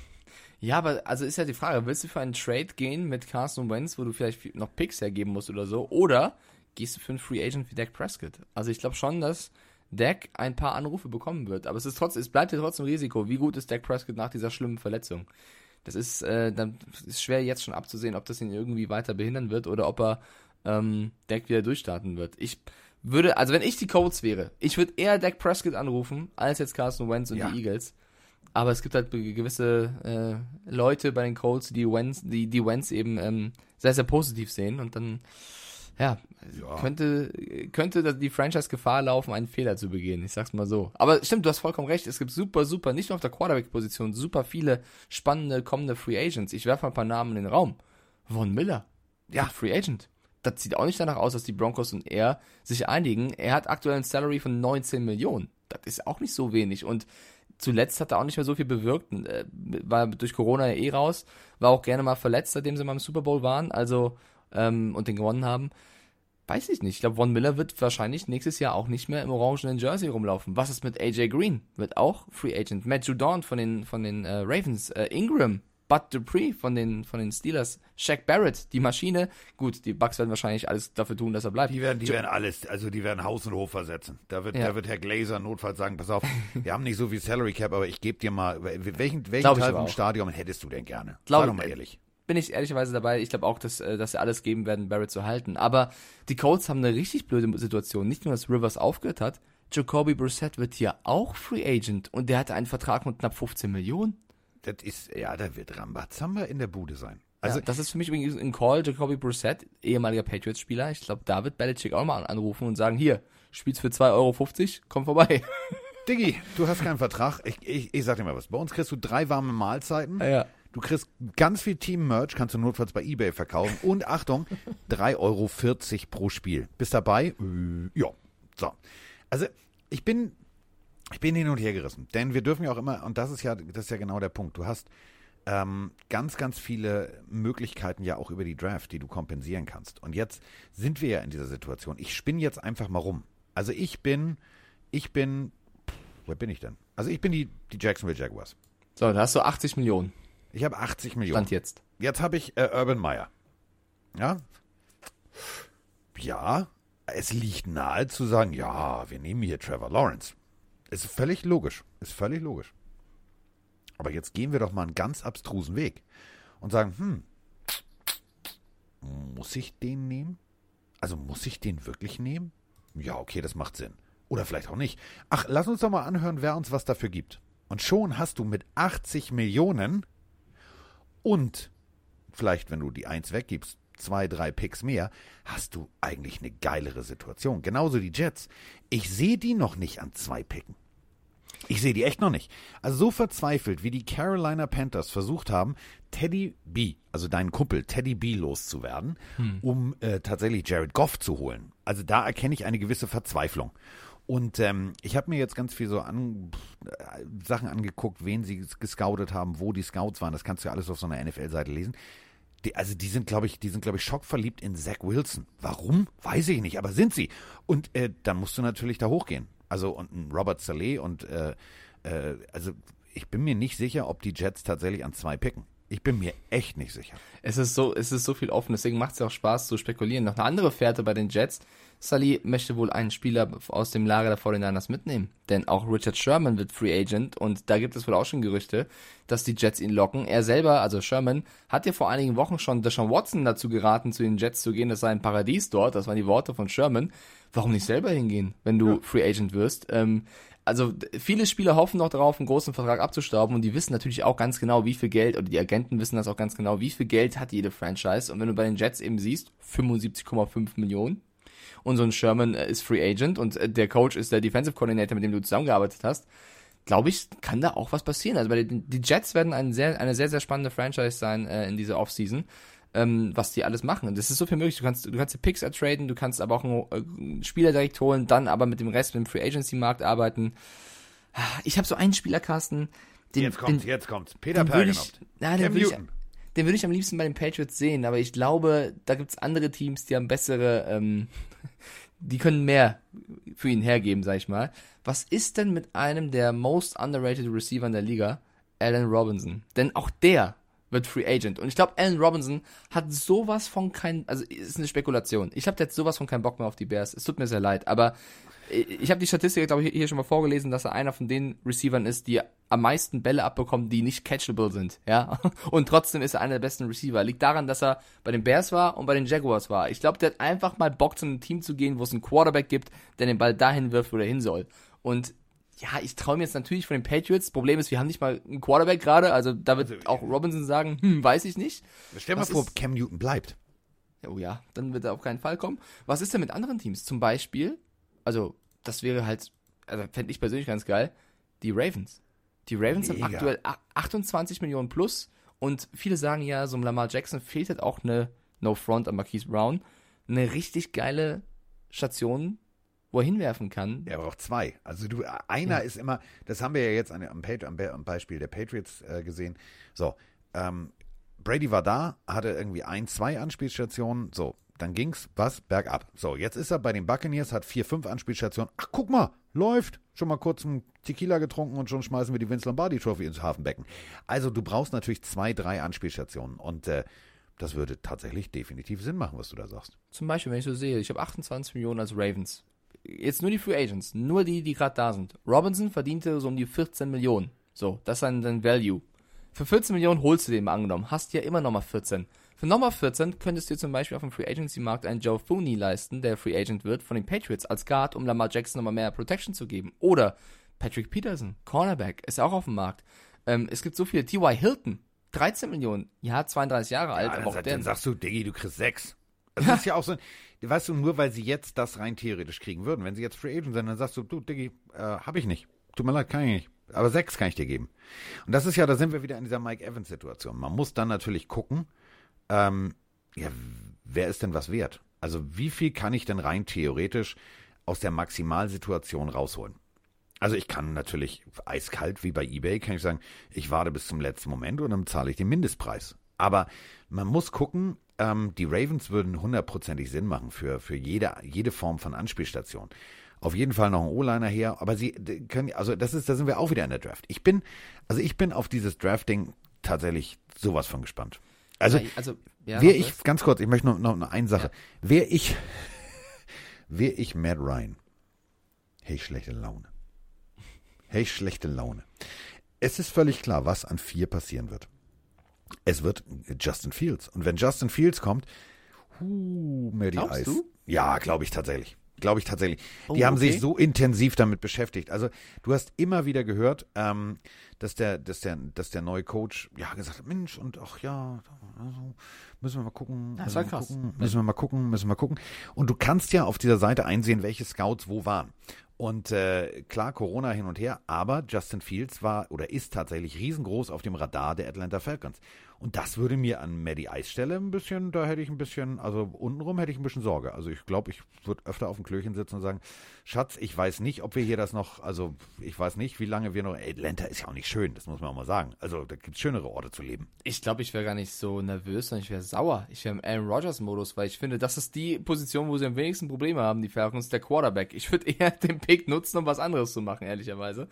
Ja, aber also ist ja die Frage, willst du für einen Trade gehen mit Carson Wentz, wo du vielleicht noch Picks hergeben musst oder so, oder gehst du für einen Free Agent wie Dak Prescott? Also ich glaube schon, dass Dak ein paar Anrufe bekommen wird, aber es ist trotzdem, es bleibt ja trotzdem Risiko. Wie gut ist Dak Prescott nach dieser schlimmen Verletzung? Das ist, äh, dann ist schwer jetzt schon abzusehen, ob das ihn irgendwie weiter behindern wird oder ob er ähm, Dak wieder durchstarten wird. Ich würde, also wenn ich die Colts wäre, ich würde eher Dak Prescott anrufen, als jetzt Carson Wentz und Ja. die Eagles. Aber es gibt halt gewisse äh, Leute bei den Colts, die Wentz, die, die Wentz eben ähm, sehr, sehr positiv sehen und dann ja, Ja. könnte, könnte die Franchise Gefahr laufen, einen Fehler zu begehen. Ich sag's mal so. Aber stimmt, du hast vollkommen recht. Es gibt super, super, nicht nur auf der Quarterback-Position, super viele spannende kommende Free Agents. Ich werfe mal ein paar Namen in den Raum. Von Miller. Ja. Free Agent. Das sieht auch nicht danach aus, dass die Broncos und er sich einigen. Er hat aktuell ein Salary von 19 Millionen. Das ist auch nicht so wenig. Und zuletzt hat er auch nicht mehr so viel bewirkt. Äh, War durch Corona ja eh raus. War auch gerne mal verletzt, seitdem sie mal im Super Bowl waren. Also, ähm, und den gewonnen haben. Weiß ich nicht. Ich glaube, Von Miller wird wahrscheinlich nächstes Jahr auch nicht mehr im orangenen Jersey rumlaufen. Was ist mit AJ Green? Wird auch Free Agent. Matt Judon von den, von den äh, Ravens. Äh, Ingram. Bud Dupree von den, von den Steelers. Shaq Barrett, die Maschine. Gut, die Bucks werden wahrscheinlich alles dafür tun, dass er bleibt. Die werden, die werden alles, also die werden Haus und Hof versetzen. Da wird, Ja. da wird Herr Glazer notfalls sagen, pass auf, wir haben nicht so viel Salary Cap, aber ich gebe dir mal, welchen, welchen Teil vom. Stadion hättest du denn gerne? Glaub Sei doch mal ehrlich. Bin ich ehrlicherweise dabei. Ich glaube auch, dass, äh, dass sie alles geben werden, Barrett zu halten. Aber die Colts haben eine richtig blöde Situation. Nicht nur, dass Rivers aufgehört hat, Jacoby Brissett wird hier auch Free Agent und der hatte einen Vertrag mit knapp 15 Millionen. Das ist, ja, da wird Rambazamba in der Bude sein. Also ja, das ist für mich übrigens ein Call, Jacoby Brissett, ehemaliger Patriots-Spieler. Ich glaube, da wird Belichick auch mal anrufen und sagen, hier, spielst für 2,50 Euro, komm vorbei. Diggi, du hast keinen Vertrag. Ich, ich, ich sag dir mal was. Bei uns kriegst du drei warme Mahlzeiten. Ja. Du kriegst ganz viel Team-Merch, kannst du notfalls bei Ebay verkaufen. Und Achtung, 3,40 Euro pro Spiel. Bist dabei? Äh, ja. So. Also, ich bin, ich bin hin und her gerissen. Denn wir dürfen ja auch immer, und das ist ja, das ist ja genau der Punkt. Du hast ähm, ganz, ganz viele Möglichkeiten ja auch über die Draft, die du kompensieren kannst. Und jetzt sind wir ja in dieser Situation. Ich spinne jetzt einfach mal rum. Also ich bin, ich bin, pff, wer bin ich denn? Also ich bin die, die Jacksonville Jaguars. So, da hast du 80 Millionen. Ich habe 80 Millionen. Stand jetzt. Jetzt habe ich äh, Urban Meyer. Ja. Ja, es liegt nahe zu sagen, ja, wir nehmen hier Trevor Lawrence. Ist völlig logisch. Ist völlig logisch. Aber jetzt gehen wir doch mal einen ganz abstrusen Weg und sagen, hm, muss ich den nehmen? Also muss ich den wirklich nehmen? Ja, okay, das macht Sinn. Oder vielleicht auch nicht. Ach, lass uns doch mal anhören, wer uns was dafür gibt. Und schon hast du mit 80 Millionen und vielleicht, wenn du die Eins weggibst, zwei, drei Picks mehr, hast du eigentlich eine geilere Situation. Genauso die Jets. Ich sehe die noch nicht an zwei Picken. Ich sehe die echt noch nicht. Also so verzweifelt, wie die Carolina Panthers versucht haben, Teddy B, also deinen Kumpel Teddy B loszuwerden, hm. um äh, tatsächlich Jared Goff zu holen. Also da erkenne ich eine gewisse Verzweiflung. Und ähm, ich habe mir jetzt ganz viel so an, äh, Sachen angeguckt, wen sie gescoutet haben, wo die Scouts waren. Das kannst du ja alles auf so einer NFL-Seite lesen. Die, also die sind, glaube ich, die sind, glaube ich, schockverliebt in Zach Wilson. Warum? Weiß ich nicht, aber sind sie. Und äh, dann musst du natürlich da hochgehen. Also und Robert Saleh und äh, äh, also ich bin mir nicht sicher, ob die Jets tatsächlich an zwei picken. Ich bin mir echt nicht sicher. Es ist so, es ist so viel offen, deswegen macht es ja auch Spaß zu spekulieren. Noch eine andere Fährte bei den Jets. Salih möchte wohl einen Spieler aus dem Lager der 49ers mitnehmen. Denn auch Richard Sherman wird Free Agent und da gibt es wohl auch schon Gerüchte, dass die Jets ihn locken. Er selber, also Sherman, hat ja vor einigen Wochen schon Deshaun Watson dazu geraten, zu den Jets zu gehen. Das sei ein Paradies dort. Das waren die Worte von Sherman warum nicht selber hingehen, wenn du ja. Free Agent wirst? Ähm, also viele Spieler hoffen noch darauf, einen großen Vertrag abzustauben und die wissen natürlich auch ganz genau, wie viel Geld, oder die Agenten wissen das auch ganz genau, wie viel Geld hat jede Franchise. Und wenn du bei den Jets eben siehst, 75,5 Millionen und so ein Sherman äh, ist Free Agent und äh, der Coach ist der Defensive Coordinator, mit dem du zusammengearbeitet hast, glaube ich, kann da auch was passieren. Also bei den, die Jets werden ein sehr, eine sehr, sehr spannende Franchise sein äh, in dieser Offseason ähm, was die alles machen. Und das ist so viel möglich. Du kannst, du kannst die Picks ertraden, du kannst aber auch einen äh, Spieler direkt holen, dann aber mit dem Rest mit dem Free Agency Markt arbeiten. Ich habe so einen Spieler, Carsten, den, jetzt kommt, den, jetzt kommt. Peter den würde ich, den würde ich am liebsten bei den Patriots sehen, aber ich glaube, da gibt's andere Teams, die haben bessere, ähm, die können mehr für ihn hergeben, sag ich mal. Was ist denn mit einem der most underrated Receiver in der Liga, Allen Robinson? Denn auch der wird Free Agent. Und ich glaube, Allen Robinson hat sowas von kein, also ist eine Spekulation. Ich der hat sowas von keinen Bock mehr auf die Bears. Es tut mir sehr leid, aber ich habe die Statistik, glaube ich, hier schon mal vorgelesen, dass er einer von den Receivern ist, die am meisten Bälle abbekommen, die nicht catchable sind, ja. Und trotzdem ist er einer der besten Receiver. Liegt daran, dass er bei den Bears war und bei den Jaguars war. Ich glaube, der hat einfach mal Bock, zu einem Team zu gehen, wo es einen Quarterback gibt, der den Ball dahin wirft, wo er hin soll. Und ja, ich traue mir jetzt natürlich von den Patriots. Problem ist, wir haben nicht mal einen Quarterback gerade. Also da wird also, auch Robinson sagen, hm, weiß ich nicht. Stell dir mal vor, Cam Newton bleibt. Oh ja, dann wird er auf keinen Fall kommen. Was ist denn mit anderen Teams? Zum Beispiel, also das wäre halt, also fände ich persönlich ganz geil, die Ravens. Die Ravens Mega. haben aktuell 28 Millionen plus und viele sagen ja, so einem Lamar Jackson fehlt halt auch eine No Front an Marquise Brown. Eine richtig geile Station wo er hinwerfen kann. Er braucht zwei. Also du, einer ja. ist immer, das haben wir ja jetzt am, am Beispiel der Patriots äh, gesehen. So, ähm, Brady war da, hatte irgendwie ein, zwei Anspielstationen. So, dann ging's was bergab. So, jetzt ist er bei den Buccaneers, hat vier, fünf Anspielstationen. Ach, guck mal, läuft. Schon mal kurz einen Tequila getrunken und schon schmeißen wir die Vince Lombardi Trophy ins Hafenbecken. Also du brauchst natürlich zwei, drei Anspielstationen und äh, das würde tatsächlich definitiv Sinn machen, was du da sagst. Zum Beispiel, wenn ich so sehe, ich habe 28 Millionen als Ravens jetzt nur die Free Agents, nur die, die gerade da sind. Robinson verdiente so um die 14 Millionen. So, das ist dann dein Value. Für 14 Millionen holst du den angenommen, hast ja immer nochmal 14. Für nochmal 14 könntest du dir zum Beispiel auf dem Free Agency Markt einen Joe Fooney leisten, der Free Agent wird von den Patriots als Guard, um Lamar Jackson nochmal mehr Protection zu geben. Oder Patrick Peterson, Cornerback, ist auch auf dem Markt. Ähm, es gibt so viele. T.Y. Hilton, 13 Millionen. Ja, 32 Jahre alt, Ja, aber dann, auch dann sagst du, Diggi, du kriegst sechs. Das ist ja auch so, weißt du, nur weil sie jetzt das rein theoretisch kriegen würden. Wenn sie jetzt Free Agent sind, dann sagst du, du, Diggi, äh, hab ich nicht. Tut mir leid, kann ich nicht. Aber sechs kann ich dir geben. Und das ist ja, da sind wir wieder in dieser Mike Evans-Situation. Man muss dann natürlich gucken, ähm, ja, wer ist denn was wert? Also wie viel kann ich denn rein theoretisch aus der Maximalsituation rausholen? Also ich kann natürlich eiskalt wie bei eBay, kann ich sagen, ich warte bis zum letzten Moment und dann zahle ich den Mindestpreis. Aber man muss gucken, ähm, die Ravens würden hundertprozentig Sinn machen für, für jede, jede Form von Anspielstation. Auf jeden Fall noch ein O-Liner her, aber sie können, also das ist, da sind wir auch wieder in der Draft. Ich bin, also ich bin auf dieses Drafting tatsächlich sowas von gespannt. Also, Ja, also, ja, Wäre ich, was? ganz kurz, ich möchte noch, noch, noch eine Sache. Wäre ich, wäre ich Matt Ryan, ich schlechte Laune. Ich schlechte Laune. Es ist völlig klar, was an vier passieren wird. Es wird Justin Fields. Und wenn Justin Fields kommt, huh, mehr die Glaubst Eis. du? Ja, glaube ich tatsächlich. Glaube ich tatsächlich. Die Oh, haben okay. sich so intensiv damit beschäftigt. Also du hast immer wieder gehört, ähm, dass der, dass der, dass der neue Coach ja gesagt hat, Mensch und ach ja, also, müssen wir mal gucken, Das müssen war wir mal krass. gucken, müssen wir mal gucken, müssen wir mal gucken. Und du kannst ja auf dieser Seite einsehen, welche Scouts wo waren. Und äh, klar, Corona hin und her, aber Justin Fields war oder ist tatsächlich riesengroß auf dem Radar der Atlanta Falcons. Und das würde mir an Maddie Eis Stelle ein bisschen, da hätte ich ein bisschen, also untenrum hätte ich ein bisschen Sorge. Also ich glaube, ich würde öfter auf dem Klöchen sitzen und sagen, Schatz, ich weiß nicht, ob wir hier das noch, also ich weiß nicht, wie lange wir noch, Atlanta ist ja auch nicht schön, das muss man auch mal sagen. Also da gibt es schönere Orte zu leben. Ich glaube, ich wäre gar nicht so nervös, sondern ich wäre sauer. Ich wäre im Aaron Rodgers-Modus, weil ich finde, das ist die Position, wo sie am wenigsten Probleme haben, die Falcons, der Quarterback. Ich würde eher den Pick nutzen, um was anderes zu machen, ehrlicherweise.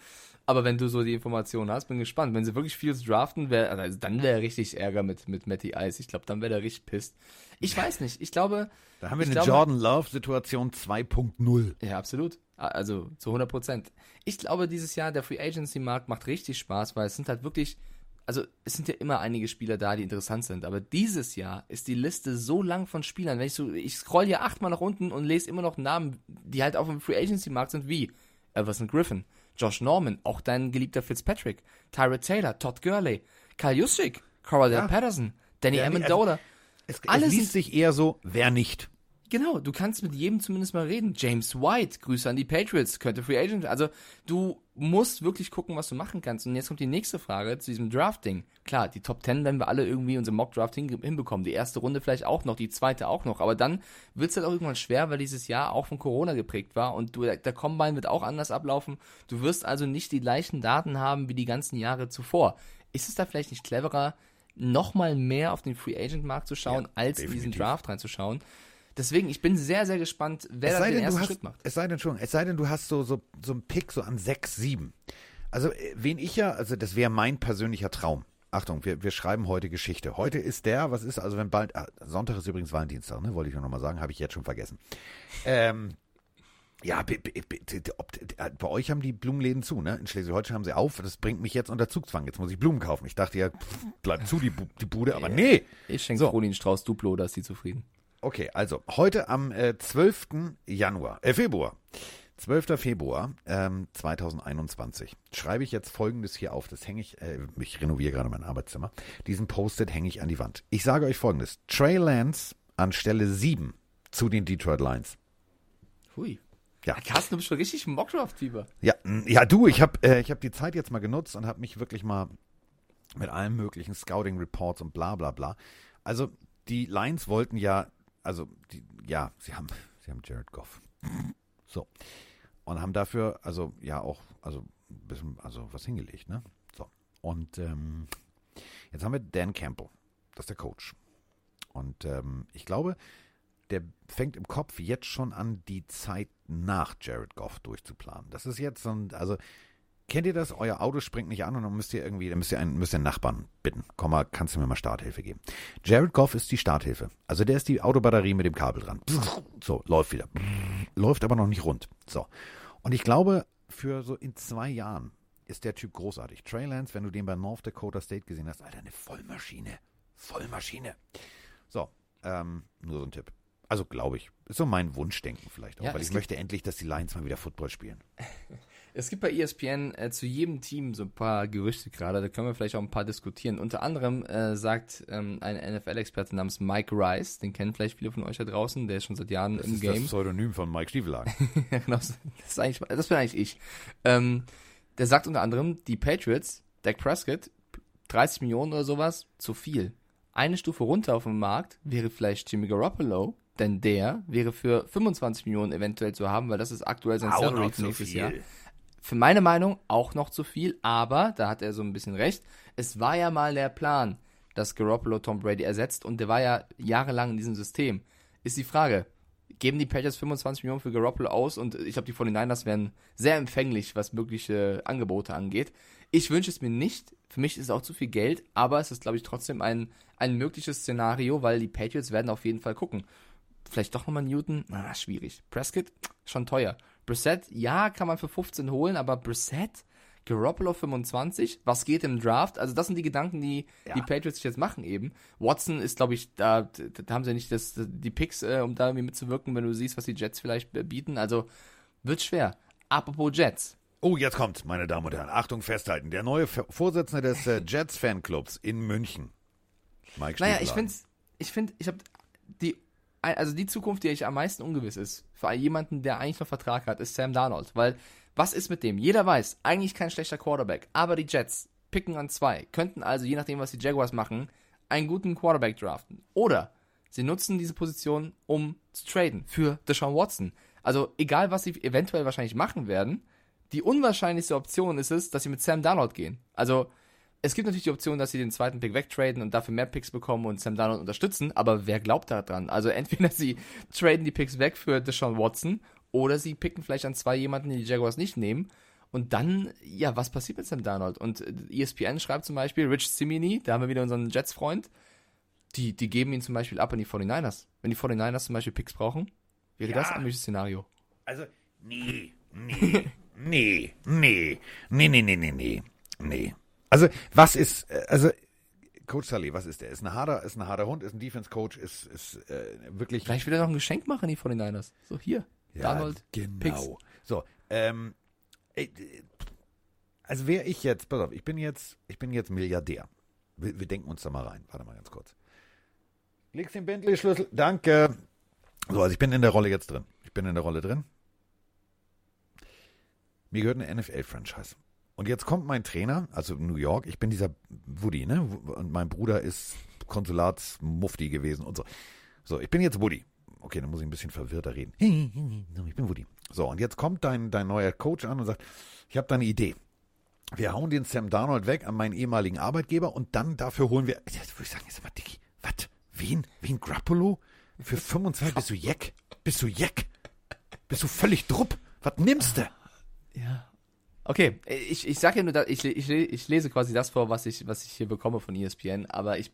Aber wenn du so die Informationen hast, bin gespannt. Wenn sie wirklich Fields draften, wär, also dann wäre richtig Ärger mit, mit Matty Ice. Ich glaube, dann wäre der richtig pisst. Ich weiß nicht. Ich glaube. Da haben wir eine glaube, Jordan Love-Situation 2.0. Ja, absolut. Also zu 100 Prozent. Ich glaube, dieses Jahr der Free Agency Markt macht richtig Spaß, weil es sind halt wirklich, also es sind ja immer einige Spieler da, die interessant sind. Aber dieses Jahr ist die Liste so lang von Spielern. Wenn ich so, ich scroll hier achtmal nach unten und lese immer noch Namen, die halt auf dem Free Agency Markt sind, wie Everson Griffin, Josh Norman, auch dein geliebter Fitzpatrick, Tyrod Taylor, Todd Gurley, Kyle Juszczyk, Cordell Ja. Patterson, Danny Ja, nee, Amendola. Es, Alle es liest sich eher so, wer nicht. Genau, du kannst mit jedem zumindest mal reden. James White, Grüße an die Patriots, könnte Free Agent. Also du musst wirklich gucken, was du machen kannst. Und jetzt kommt die nächste Frage zu diesem Drafting. Klar, die Top 10 werden wir alle irgendwie unser Mock Draft hin, hinbekommen. Die erste Runde vielleicht auch noch, die zweite auch noch. Aber dann wird es halt auch irgendwann schwer, weil dieses Jahr auch von Corona geprägt war. Und du, der Combine wird auch anders ablaufen. Du wirst also nicht die gleichen Daten haben wie die ganzen Jahre zuvor. Ist es da vielleicht nicht cleverer, nochmal mehr auf den Free Agent Markt zu schauen, Ja, als in diesen definitiv. Draft reinzuschauen? Deswegen, ich bin sehr, sehr gespannt, wer da den du ersten hast, Schritt macht. es sei denn schon, es sei denn, du hast so, so, so einen Pick so an 6, 7. Also, äh, wen ich ja, also das wäre mein persönlicher Traum. Achtung, wir, wir schreiben heute Geschichte. Heute ist der, was ist, also wenn bald, ah, Sonntag ist übrigens Valentinstag, ne, wollte ich nur noch mal sagen, habe ich jetzt schon vergessen. Ähm, ja, be, be, be, ob, äh, bei euch haben die Blumenläden zu, ne? In Schleswig-Holstein haben sie auf. Das bringt mich jetzt unter Zugzwang. Jetzt muss ich Blumen kaufen. Ich dachte ja, pff, bleibt zu die, die Bude, aber nee. Ich schenke So. Fronin Strauß Duplo, da ist sie zufrieden. Okay, also heute am äh, 12. Januar, äh, Februar, 12. Februar ähm, 2021 schreibe ich jetzt folgendes hier auf. Das hänge ich, äh, ich renoviere gerade mein Arbeitszimmer. Diesen Post-it hänge ich an die Wand. Ich sage euch folgendes. Trey Lance an Stelle 7 zu den Detroit Lions. Hui. Ja. Carsten, du bist schon richtig Mockdraft-Fieber. Ja, ja, du, ich habe äh, ich hab die Zeit jetzt mal genutzt und habe mich wirklich mal mit allen möglichen Scouting-Reports und bla bla bla. Also die Lions wollten ja, also die, ja, sie haben, sie haben Jared Goff. So. Und haben dafür, also ja auch, also ein bisschen, also was hingelegt, ne? So. Und ähm, jetzt haben wir Dan Campbell, das ist der Coach. Und ähm, ich glaube, der fängt im Kopf jetzt schon an, die Zeit nach Jared Goff durchzuplanen. Das ist jetzt so ein, also kennt ihr das? Euer Auto springt nicht an und dann müsst ihr irgendwie, dann müsst ihr einen, müsst ihr einen Nachbarn bitten. Komm mal, kannst du mir mal Starthilfe geben? Jared Goff ist die Starthilfe. Also der ist die Autobatterie mit dem Kabel dran. So, läuft wieder. Läuft aber noch nicht rund. So. Und ich glaube, für so in zwei Jahren ist der Typ großartig. Trey Lance, wenn du den bei North Dakota State gesehen hast, Alter, eine Vollmaschine. Vollmaschine. So, ähm, nur so ein Tipp. Also glaube ich. Ist so mein Wunschdenken vielleicht auch, Ja, weil ich möchte endlich, dass die Lions mal wieder Football spielen. Es gibt bei ESPN äh, zu jedem Team so ein paar Gerüchte gerade, da können wir vielleicht auch ein paar diskutieren. Unter anderem äh, sagt ähm, ein NFL-Experte namens Mike Rice, den kennen vielleicht viele von euch da draußen, der ist schon seit Jahren Das im ist Game. das Pseudonym von Mike Stiefelagen. Ja, genau, das, ist eigentlich, das bin eigentlich ich. Ähm, der sagt unter anderem, die Patriots, Dak Prescott, 30 Millionen oder sowas, zu viel. Eine Stufe runter auf dem Markt wäre vielleicht Jimmy Garoppolo, denn der wäre für 25 Millionen eventuell zu haben, weil das ist aktuell sein Salary für nächstes Jahr. Für meine Meinung auch noch zu viel, aber da hat er so ein bisschen recht. Es war ja mal der Plan, dass Garoppolo Tom Brady ersetzt und der war ja jahrelang in diesem System. Ist die Frage, geben die Patriots 25 Millionen für Garoppolo aus und ich glaube, die 49ers wären sehr empfänglich, was mögliche Angebote angeht. Ich wünsche es mir nicht. Für mich ist es auch zu viel Geld, aber es ist, glaube ich, trotzdem ein, ein mögliches Szenario, weil die Patriots werden auf jeden Fall gucken. Vielleicht doch nochmal Newton? Na, schwierig. Prescott? Schon teuer. Brissett? Ja, kann man für 15 holen, aber Brissett? Garoppolo 25? Was geht im Draft? Also das sind die Gedanken, die die Patriots sich jetzt machen eben. Watson ist, glaube ich, da, da haben sie nicht das, die Picks, äh, um da irgendwie mitzuwirken, wenn du siehst, was die Jets vielleicht bieten. Also wird schwer. Apropos Jets. Oh, jetzt kommt, meine Damen und Herren. Achtung, festhalten. Der neue Vorsitzende des äh, Jets Fanclubs in München. Mike Naja, ich finde, ich finde, ich habe die, also die Zukunft, die ich am meisten ungewiss ist, für jemanden, der eigentlich noch Vertrag hat, ist Sam Darnold. Weil, was ist mit dem? Jeder weiß, eigentlich kein schlechter Quarterback, aber die Jets picken an zwei, könnten also, je nachdem, was die Jaguars machen, einen guten Quarterback draften. Oder sie nutzen diese Position, um zu traden für Deshaun Watson. Also, egal, was sie eventuell wahrscheinlich machen werden, die unwahrscheinlichste Option ist es, dass sie mit Sam Darnold gehen. Also, es gibt natürlich die Option, dass sie den zweiten Pick wegtraden und dafür mehr Picks bekommen und Sam Darnold unterstützen, aber wer glaubt daran? Also entweder sie traden die Picks weg für Deshaun Watson oder sie picken vielleicht an zwei jemanden, die die Jaguars nicht nehmen. Und dann, ja, was passiert mit Sam Darnold? Und äh, ESPN schreibt zum Beispiel, Rich Simini, da haben wir wieder unseren Jets-Freund, die, die geben ihn zum Beispiel ab an die 49ers. Wenn die 49ers zum Beispiel Picks brauchen, wäre das ein mögliches Szenario. Also, nee, nee, nee, nee, nee, nee, nee, nee, nee. Also, was ist, äh, also, Coach Sully, was ist der? Ist ein harter, ist ein harter Hund, ist ein Defense-Coach, ist, ist äh, wirklich. Vielleicht will er noch ein Geschenk machen, die 49ers. So, hier, Darnold, genau. Picks. So, ähm, äh, also wäre ich jetzt, pass auf, ich bin jetzt, ich bin jetzt Milliardär. Wir, wir denken uns da mal rein. Warte mal ganz kurz. Legst den Bentley-Schlüssel. Danke. So, also ich bin in der Rolle jetzt drin. Ich bin in der Rolle drin. Mir gehört eine NFL-Franchise. Und jetzt kommt mein Trainer, also New York, ich bin dieser Woody, ne? Und mein Bruder ist Konsulatsmufti gewesen und so. So, ich bin jetzt Woody. Okay, dann muss ich ein bisschen verwirrter reden. Ich bin Woody. So, und jetzt kommt dein, dein neuer Coach an und sagt, ich habe da eine Idee. Wir hauen den Sam Darnold weg an meinen ehemaligen Arbeitgeber und dann dafür holen wir, jetzt würde ich sagen, jetzt mal Dicky, was? Wen? Wen Grappolo? Für 25 bist du Jeck? Bist du Jeck? Bist du völlig drupp? Was nimmst du? Ja. Okay, ich, ich sage ja nur, ich, ich, ich lese quasi das vor, was ich, was ich hier bekomme von ESPN, aber ich,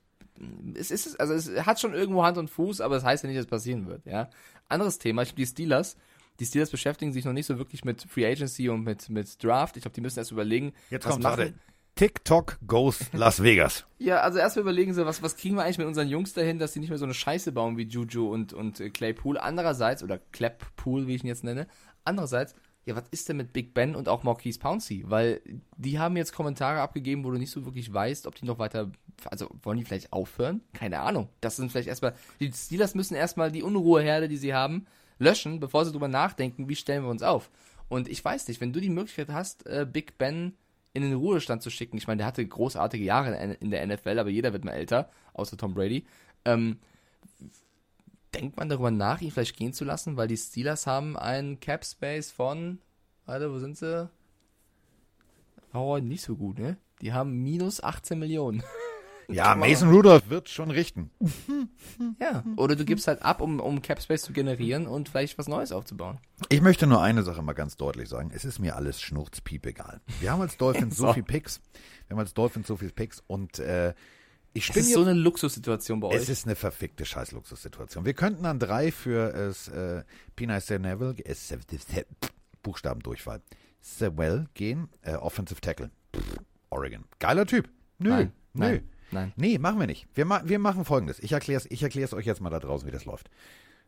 es ist, also es hat schon irgendwo Hand und Fuß, aber es das heißt ja nicht, dass es passieren wird, ja. Anderes Thema, ich glaube, die Steelers, die Steelers beschäftigen sich noch nicht so wirklich mit Free Agency und mit, mit Draft. Ich glaube, die müssen erst überlegen, Jetzt was kommt machen. TikTok goes Las Vegas. Ja, also erstmal überlegen sie, was, was kriegen wir eigentlich mit unseren Jungs dahin, dass sie nicht mehr so eine Scheiße bauen wie Juju und, und Claypool. Andererseits, oder Clappool, wie ich ihn jetzt nenne. Andererseits, ja, was ist denn mit Big Ben und auch Marquise Pouncey? Weil die haben jetzt Kommentare abgegeben, wo du nicht so wirklich weißt, ob die noch weiter, also wollen die vielleicht aufhören? Keine Ahnung. Das sind vielleicht erstmal, die Steelers müssen erstmal die Unruheherde, die sie haben, löschen, bevor sie drüber nachdenken, wie stellen wir uns auf. Und ich weiß nicht, wenn du die Möglichkeit hast, äh, Big Ben in den Ruhestand zu schicken. Ich meine, der hatte großartige Jahre in der NFL, aber jeder wird mal älter, außer Tom Brady. Ähm, denkt man darüber nach, ihn vielleicht gehen zu lassen, weil die Steelers haben einen Cap Space von, warte, wo sind sie? Oh, nicht so gut, ne? Die haben minus 18 Millionen. Ja, Mason Rudolph wird schon richten. Ja. Oder du gibst halt ab, um, um Cap Space zu generieren und vielleicht was Neues aufzubauen. Ich möchte nur eine Sache mal ganz deutlich sagen. Es ist mir alles schnurzpiep egal. Wir haben als Dolphins so So. viel Picks. Wir haben als Dolphins so viel Picks und äh, ich Es ist so eine Luxussituation bei es euch. ist eine verfickte Scheißluxussituation. Wir könnten an drei für es äh, Pina Neville, es, Buchstabendurchfall, Sewell gehen, äh, Offensive Tackle, Pff, Oregon. Geiler Typ. Nö, Nein, nö. nein, nein. Nee, machen wir nicht. Wir, ma wir machen folgendes. Ich erkläre es ich erklär's euch jetzt mal da draußen, wie das läuft.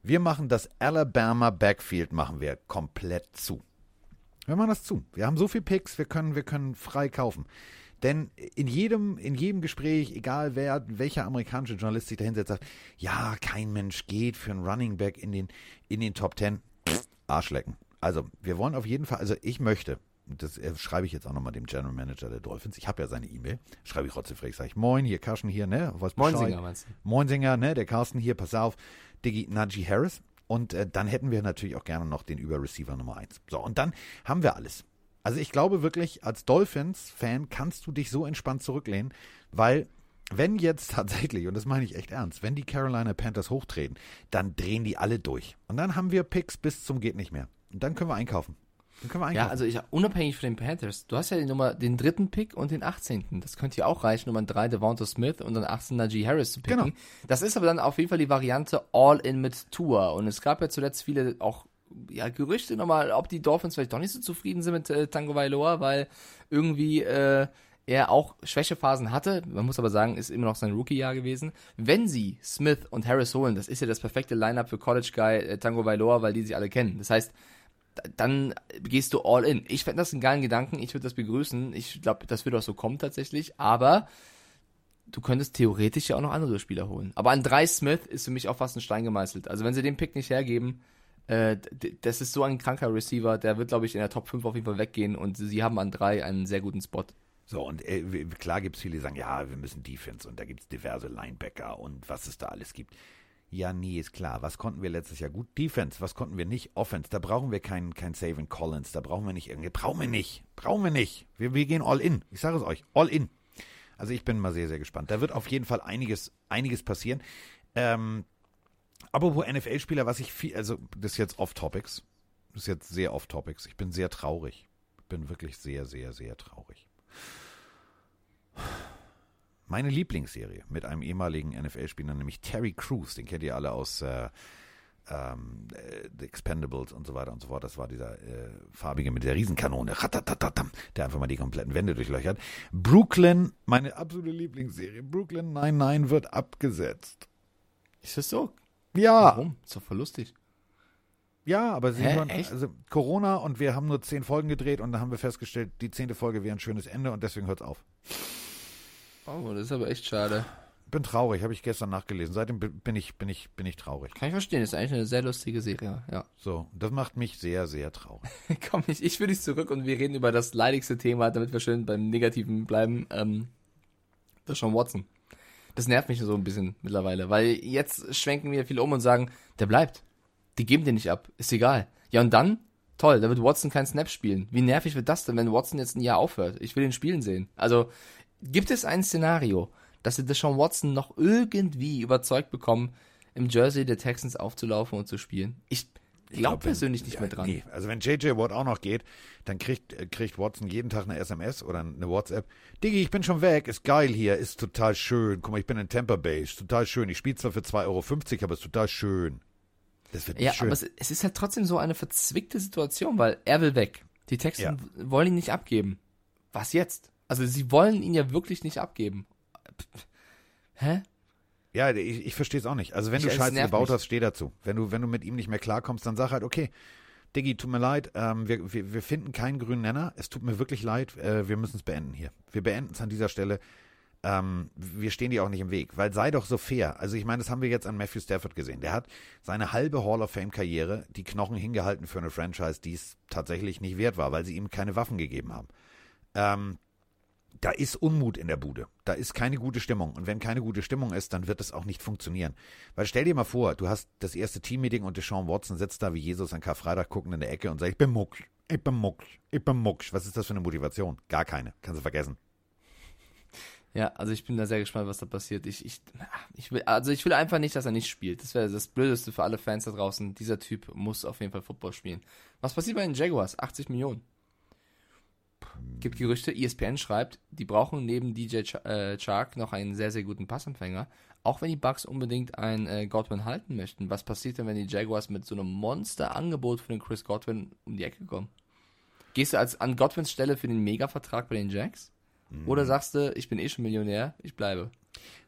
Wir machen das Alabama Backfield machen wir komplett zu. Wir machen das zu. Wir haben so viel Picks, wir können, wir können frei kaufen. Denn in jedem, in jedem Gespräch, egal wer, welcher amerikanische Journalist sich dahinsetzt, sagt, ja, kein Mensch geht für einen Running Back in den, in den Top Ten. Arschlecken. Also, wir wollen auf jeden Fall, also ich möchte, das äh, schreibe ich jetzt auch nochmal dem General Manager der Dolphins, ich habe ja seine E-Mail, schreibe ich rotzefrech, sage ich, moin, hier Karsten hier, ne, was Moinsinger meinst du? Moinsinger, ne, der Carsten hier, pass auf, Diggi Najee Harris. Und äh, dann hätten wir natürlich auch gerne noch den Überreceiver Nummer 1. So, und dann haben wir alles. Also ich glaube wirklich, als Dolphins-Fan kannst du dich so entspannt zurücklehnen, weil wenn jetzt tatsächlich, und das meine ich echt ernst, wenn die Carolina Panthers hochtreten, dann drehen die alle durch. Und dann haben wir Picks bis zum geht nicht mehr. Und dann können wir einkaufen. Dann können wir einkaufen. Ja, also ich, unabhängig von den Panthers, du hast ja die Nummer, den dritten Pick und den 18. Das könnte ja auch reichen, Nummer 3 Devonta Smith und dann 18 Najee Harris zu picken. Genau. Das ist aber dann auf jeden Fall die Variante All-In mit Tour. Und es gab ja zuletzt viele auch ja, Gerüchte nochmal, ob die Dolphins vielleicht doch nicht so zufrieden sind mit äh, Tango Vailoa, weil irgendwie äh, er auch Schwächephasen hatte. Man muss aber sagen, ist immer noch sein Rookie-Jahr gewesen. Wenn sie Smith und Harris holen, das ist ja das perfekte Lineup für College Guy äh, Tango Vailoa, weil die sie alle kennen. Das heißt, dann gehst du all in. Ich fände das einen geilen Gedanken, ich würde das begrüßen. Ich glaube, das wird auch so kommen tatsächlich, aber du könntest theoretisch ja auch noch andere Spieler holen. Aber an drei Smith ist für mich auch fast ein Stein gemeißelt. Also wenn sie den Pick nicht hergeben, äh, das ist so ein kranker Receiver, der wird, glaube ich, in der Top 5 auf jeden Fall weggehen und sie haben an drei einen sehr guten Spot. So, und äh, klar gibt es viele, die sagen, ja, wir müssen Defense und da gibt es diverse Linebacker und was es da alles gibt. Ja, nee, ist klar. Was konnten wir letztes Jahr gut? Defense. Was konnten wir nicht? Offense. Da brauchen wir keinen kein Savin Collins. Da brauchen wir nicht irgendwie. Brauchen wir nicht. Brauchen wir nicht. Wir, wir gehen all in. Ich sage es euch. All in. Also ich bin mal sehr, sehr gespannt. Da wird auf jeden Fall einiges, einiges passieren. Ähm, wo NFL-Spieler, was ich viel, also das ist jetzt off-Topics. Das ist jetzt sehr off-Topics. Ich bin sehr traurig. Ich bin wirklich sehr, sehr, sehr traurig. Meine Lieblingsserie mit einem ehemaligen NFL-Spieler, nämlich Terry Crews, den kennt ihr alle aus äh, ähm, äh, The Expendables und so weiter und so fort. Das war dieser äh, farbige mit der Riesenkanone, der einfach mal die kompletten Wände durchlöchert. Brooklyn, meine absolute Lieblingsserie, Brooklyn 99 wird abgesetzt. Ist das so? Ja, Warum? Ist doch voll lustig. ja, aber sie Hä, hören, echt? also Corona und wir haben nur zehn Folgen gedreht und dann haben wir festgestellt, die zehnte Folge wäre ein schönes Ende und deswegen hört's auf. Oh, das ist aber echt schade. Bin traurig, habe ich gestern nachgelesen. Seitdem bin ich, bin ich, bin ich traurig. Kann ich verstehen, ist eigentlich eine sehr lustige Serie, ja. So, das macht mich sehr, sehr traurig. Komm, ich, ich will dich zurück und wir reden über das leidigste Thema, damit wir schön beim Negativen bleiben. Ähm, das ist schon Watson. Das nervt mich so ein bisschen mittlerweile, weil jetzt schwenken wir viele um und sagen, der bleibt. Die geben den nicht ab. Ist egal. Ja, und dann? Toll, da wird Watson kein Snap spielen. Wie nervig wird das denn, wenn Watson jetzt ein Jahr aufhört? Ich will ihn spielen sehen. Also, gibt es ein Szenario, dass sie Deshaun Watson noch irgendwie überzeugt bekommen, im Jersey der Texans aufzulaufen und zu spielen? Ich glaube glaub, wenn- persönlich nicht mehr dran. Nee, also wenn JJ Watt auch noch geht, dann kriegt, äh, kriegt Watson jeden Tag eine SMS oder eine WhatsApp. Diggi, ich bin schon weg, ist geil hier, ist total schön. Guck mal, ich bin in Tampa Bay, ist total schön. Ich spiele zwar für 2,50 Euro, aber ist total schön. Das wird nicht Ja, schön. aber es, es ist halt trotzdem so eine verzwickte Situation, weil er will weg. Die Texans wollen ihn nicht abgeben. Was jetzt? Also sie wollen ihn ja wirklich nicht abgeben. Hä? Ja, ich, ich verstehe es auch nicht. Also wenn Ich- du Scheiße gebaut mich. hast, steh dazu. Wenn du, wenn du mit ihm nicht mehr klarkommst, dann sag halt, okay, Diggi, tut mir leid, ähm, wir, wir, wir finden keinen grünen Nenner. Es tut mir wirklich leid, äh, wir müssen es beenden hier. Wir beenden es an dieser Stelle. Ähm, wir stehen dir auch nicht im Weg, weil sei doch so fair. Also ich meine, das haben wir jetzt an Matthew Stafford gesehen. Der hat seine halbe Hall of Fame Karriere die Knochen hingehalten für eine Franchise, die es tatsächlich nicht wert war, weil sie ihm keine Waffen gegeben haben. Ähm, da ist Unmut in der Bude. Da ist keine gute Stimmung. Und wenn keine gute Stimmung ist, dann wird es auch nicht funktionieren. Weil stell dir mal vor, du hast das erste Teammeeting und Deshaun Watson sitzt da wie Jesus an Karfreitag guckend in der Ecke und sagt, ich bin mucksch, ich bin mucksch, ich bin mucksch. Was ist das für eine Motivation? Gar keine. Kannst du vergessen. Ja, also ich bin da sehr gespannt, was da passiert. Ich, ich, ich will, also ich will einfach nicht, dass er nicht spielt. Das wäre das Blödeste für alle Fans da draußen. Dieser Typ muss auf jeden Fall Football spielen. Was passiert bei den Jaguars? 80 Millionen. Gibt Gerüchte, ESPN schreibt, die brauchen neben DJ Ch äh, Chark noch einen sehr, sehr guten Passempfänger. Auch wenn die Bucks unbedingt einen äh, Godwin halten möchten. Was passiert denn, wenn die Jaguars mit so einem Monster-Angebot für den Chris Godwin um die Ecke kommen? Gehst du als an Godwins Stelle für den Mega-Vertrag bei den Jags? Oder sagst du, ich bin eh schon Millionär, ich bleibe?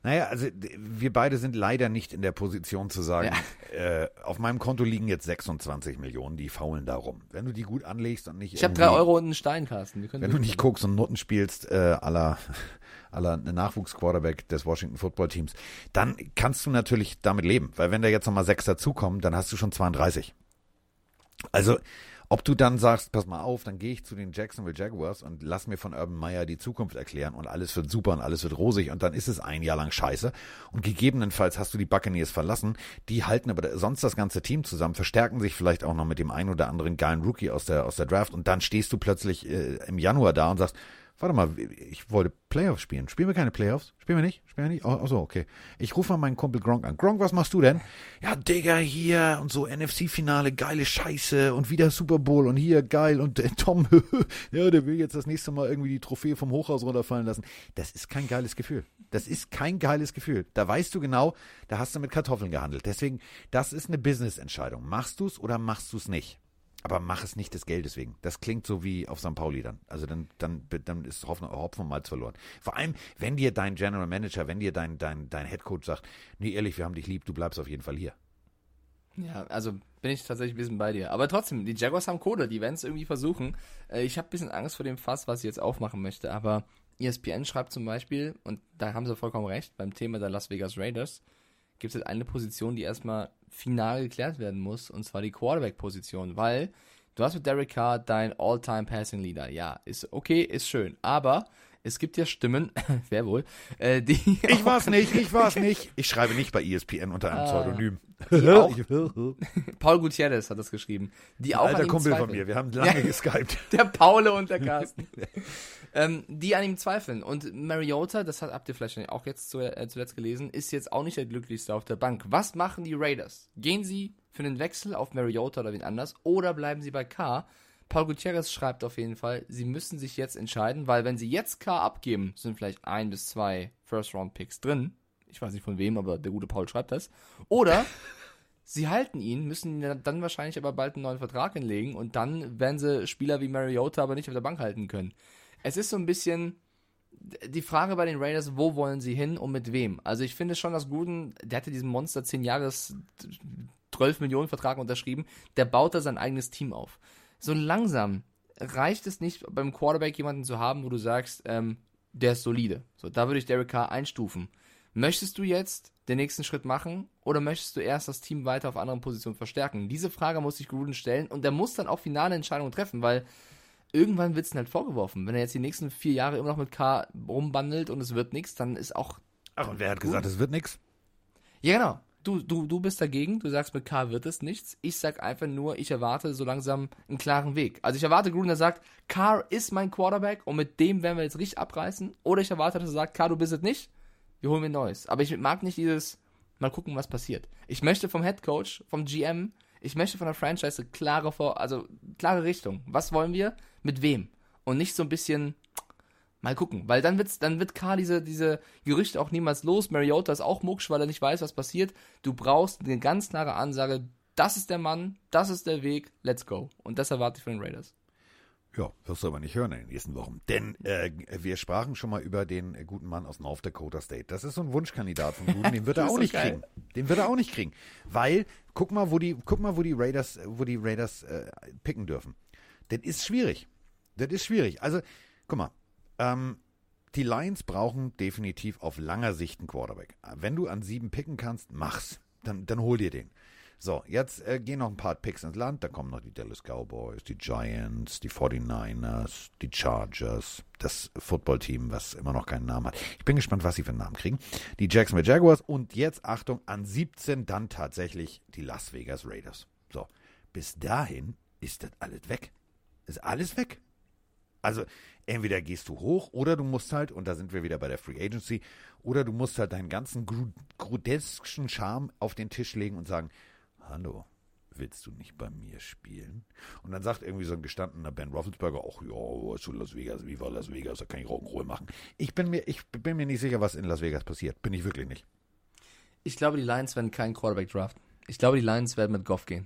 Naja, also wir beide sind leider nicht in der Position zu sagen, ja. äh, auf meinem Konto liegen jetzt 26 Millionen, die faulen da rum. Wenn du die gut anlegst und nicht. Ich habe drei Euro und einen Stein, Carsten. Wenn du nicht guckst und Noten spielst, äh, aller aller Nachwuchsquarterback des Washington Football Teams, dann kannst du natürlich damit leben, weil wenn da jetzt nochmal sechs dazukommen, dann hast du schon 32. Also ob du dann sagst, pass mal auf, dann gehe ich zu den Jacksonville Jaguars und lass mir von Urban Meyer die Zukunft erklären und alles wird super und alles wird rosig und dann ist es ein Jahr lang scheiße. Und gegebenenfalls hast du die Buccaneers verlassen, die halten aber sonst das ganze Team zusammen, verstärken sich vielleicht auch noch mit dem einen oder anderen geilen Rookie aus der, aus der Draft und dann stehst du plötzlich äh, im Januar da und sagst, Warte mal, ich wollte Playoffs spielen. Spielen wir keine Playoffs? Spielen wir nicht? Spielen wir nicht? Oh, so, okay. Ich rufe mal meinen Kumpel Gronk an. Gronk, was machst du denn? Ja, Digga, hier und so NFC-Finale, geile Scheiße und wieder Super Bowl und hier geil und äh, Tom, ja, der will jetzt das nächste Mal irgendwie die Trophäe vom Hochhaus runterfallen lassen. Das ist kein geiles Gefühl. Das ist kein geiles Gefühl. Da weißt du genau, da hast du mit Kartoffeln gehandelt. Deswegen, das ist eine Business-Entscheidung. Machst du es oder machst du es nicht? Aber mach es nicht des Geldes wegen. Das klingt so wie auf St. Pauli dann. Also dann, dann, dann ist Hopfen, Hopfen Malz verloren. Vor allem, wenn dir dein General Manager, wenn dir dein, dein, dein Head Coach sagt, nee, ehrlich, wir haben dich lieb, du bleibst auf jeden Fall hier. Ja, also bin ich tatsächlich ein bisschen bei dir. Aber trotzdem, die Jaguars haben Kohle, die werden es irgendwie versuchen. Äh, ich habe ein bisschen Angst vor dem Fass, was ich jetzt aufmachen möchte. Aber ESPN schreibt zum Beispiel, und da haben sie vollkommen recht, beim Thema der Las Vegas Raiders, gibt es halt eine Position, die erstmal final geklärt werden muss, und zwar die Quarterback-Position, weil du hast mit Derek Carr dein All-Time Passing Leader. Ja, ist okay, ist schön, aber es gibt ja Stimmen, wer wohl, äh, die. Ich war's nicht, ich war's nicht. Ich schreibe nicht bei ESPN unter einem ah, Pseudonym. Auch, Paul Gutierrez hat das geschrieben. Die auch Alter Kumpel von mir, wir haben lange ja, geskypt. Der Paul und der Carsten. Ähm, die an ihm zweifeln. Und Mariota, das habt ihr vielleicht auch jetzt zu, äh, zuletzt gelesen, ist jetzt auch nicht der glücklichste auf der Bank. Was machen die Raiders? Gehen sie für einen Wechsel auf Mariota oder wen anders oder bleiben sie bei K? Paul Gutierrez schreibt auf jeden Fall, sie müssen sich jetzt entscheiden, weil wenn sie jetzt K abgeben, sind vielleicht ein bis zwei First-Round-Picks drin. Ich weiß nicht von wem, aber der gute Paul schreibt das. Oder sie halten ihn, müssen dann wahrscheinlich aber bald einen neuen Vertrag hinlegen und dann werden sie Spieler wie Mariota aber nicht auf der Bank halten können es ist so ein bisschen die Frage bei den Raiders, wo wollen sie hin und mit wem? Also ich finde schon, dass Gruden, der hatte diesen Monster 10 Jahres 12 Millionen Vertrag unterschrieben, der baut da sein eigenes Team auf. So langsam reicht es nicht, beim Quarterback jemanden zu haben, wo du sagst, ähm, der ist solide. So, da würde ich Derek Carr einstufen. Möchtest du jetzt den nächsten Schritt machen oder möchtest du erst das Team weiter auf anderen Positionen verstärken? Diese Frage muss sich Gruden stellen und der muss dann auch finale Entscheidungen treffen, weil irgendwann wird es halt vorgeworfen. Wenn er jetzt die nächsten vier Jahre immer noch mit K rumbandelt und es wird nichts, dann ist auch. Ach, und wer hat gut. gesagt, es wird nichts? Ja, genau. Du, du, du bist dagegen, du sagst, mit K wird es nichts. Ich sag einfach nur, ich erwarte so langsam einen klaren Weg. Also ich erwarte Gruden, der sagt, Carr ist mein Quarterback und mit dem werden wir jetzt richtig abreißen. Oder ich erwarte, dass er sagt, Carr, du bist es nicht, wir holen mir Neues. Aber ich mag nicht dieses, mal gucken, was passiert. Ich möchte vom Head Coach, vom GM, ich möchte von der Franchise klare vor, also klare Richtung. Was wollen wir? Mit wem? Und nicht so ein bisschen mal gucken, weil dann wird's, dann wird Karl diese, diese Gerüchte auch niemals los. Mariota ist auch mucksch, weil er nicht weiß, was passiert. Du brauchst eine ganz klare Ansage. Das ist der Mann, das ist der Weg, let's go. Und das erwarte ich von den Raiders. Ja, wirst du aber nicht hören in den nächsten Wochen. Denn äh, wir sprachen schon mal über den äh, guten Mann aus North Dakota State. Das ist so ein Wunschkandidat von Guten, den wird er auch nicht geil. kriegen. Den wird er auch nicht kriegen. Weil, guck mal, wo die, guck mal, wo die Raiders, wo die Raiders äh, picken dürfen. Das ist schwierig. Das ist schwierig. Also, guck mal, ähm, die Lions brauchen definitiv auf langer Sicht einen Quarterback. Wenn du an sieben picken kannst, mach's. Dann, dann hol dir den. So, jetzt äh, gehen noch ein paar Picks ins Land. Da kommen noch die Dallas Cowboys, die Giants, die 49ers, die Chargers, das Footballteam, was immer noch keinen Namen hat. Ich bin gespannt, was sie für einen Namen kriegen. Die Jacksonville Jaguars und jetzt, Achtung, an 17 dann tatsächlich die Las Vegas Raiders. So, bis dahin ist das alles weg. Ist alles weg. Also, entweder gehst du hoch oder du musst halt, und da sind wir wieder bei der Free Agency, oder du musst halt deinen ganzen grudesken Charme auf den Tisch legen und sagen, hallo, willst du nicht bei mir spielen? Und dann sagt irgendwie so ein gestandener Ben Roethlisberger, ach ja, zu Las Vegas, wie war Las Vegas, da kann ich Rock'n'Roll machen. Ich bin mir, ich bin mir nicht sicher, was in Las Vegas passiert. Bin ich wirklich nicht. Ich glaube, die Lions werden keinen Quarterback draften. Ich glaube, die Lions werden mit Goff gehen.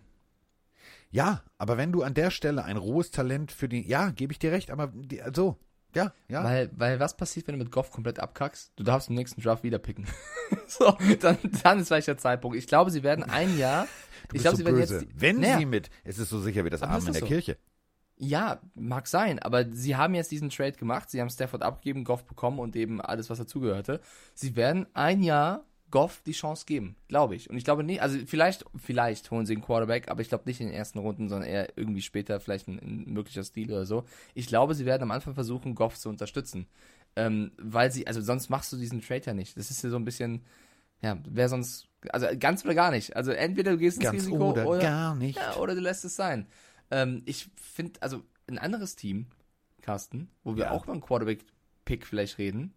Ja, aber wenn du an der Stelle ein rohes Talent für die, ja, gebe ich dir recht, aber die, so, Ja, ja. Weil, weil was passiert, wenn du mit Goff komplett abkackst? Du darfst im nächsten Draft wieder picken. so, dann, dann ist vielleicht der Zeitpunkt. Ich glaube, sie werden ein Jahr. ich glaube, so sie werden böse. jetzt. Wenn Naja, sie mit, es ist so sicher wie das Abend in der so? Kirche. Ja, mag sein, aber sie haben jetzt diesen Trade gemacht. Sie haben Stafford abgegeben, Goff bekommen und eben alles, was dazugehörte. Sie werden ein Jahr Goff die Chance geben, glaube ich. Und ich glaube nicht, also vielleicht, vielleicht holen sie einen Quarterback, aber ich glaube nicht in den ersten Runden, sondern eher irgendwie später, vielleicht ein, ein möglicher Stil oder so. Ich glaube, sie werden am Anfang versuchen, Goff zu unterstützen. Ähm, weil sie, also sonst machst du diesen Trade ja nicht. Das ist ja so ein bisschen, ja, wer sonst, also ganz oder gar nicht. Also entweder du gehst ins Ganz Risiko oder, oder gar nicht. ja, oder du lässt es sein. Ähm, ich finde, also ein anderes Team, Carsten, wo wir Ja. auch über einen Quarterback-Pick vielleicht reden.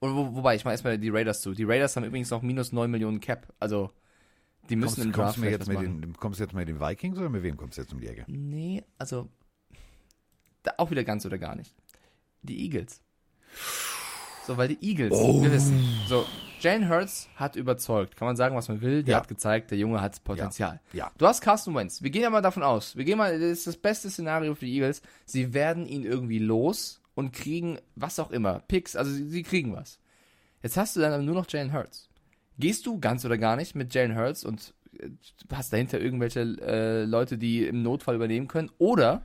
Und wo, wobei, ich mache erstmal die Raiders zu. Die Raiders haben übrigens noch minus 9 Millionen Cap. Also, die müssen Kommst, im kommst, Draft du mir vielleicht jetzt mit den, kommst du jetzt mit den Vikings oder mit wem kommst du jetzt um die Ecke? Nee, also, da auch wieder ganz oder gar nicht. Die Eagles. So, weil die Eagles, Oh. wir wissen, so, Jane Hurts hat überzeugt. Kann man sagen, was man will. Der Ja. hat gezeigt, der Junge hat Potenzial. Ja. Du hast Carsten Wentz. Wir gehen ja mal davon aus. Wir gehen mal, das ist das beste Szenario für die Eagles. Sie werden ihn irgendwie los und kriegen was auch immer. Picks, also sie, sie kriegen was. Jetzt hast du dann nur noch Jalen Hurts. Gehst du ganz oder gar nicht mit Jalen Hurts und äh, hast dahinter irgendwelche äh, Leute, die im Notfall übernehmen können? Oder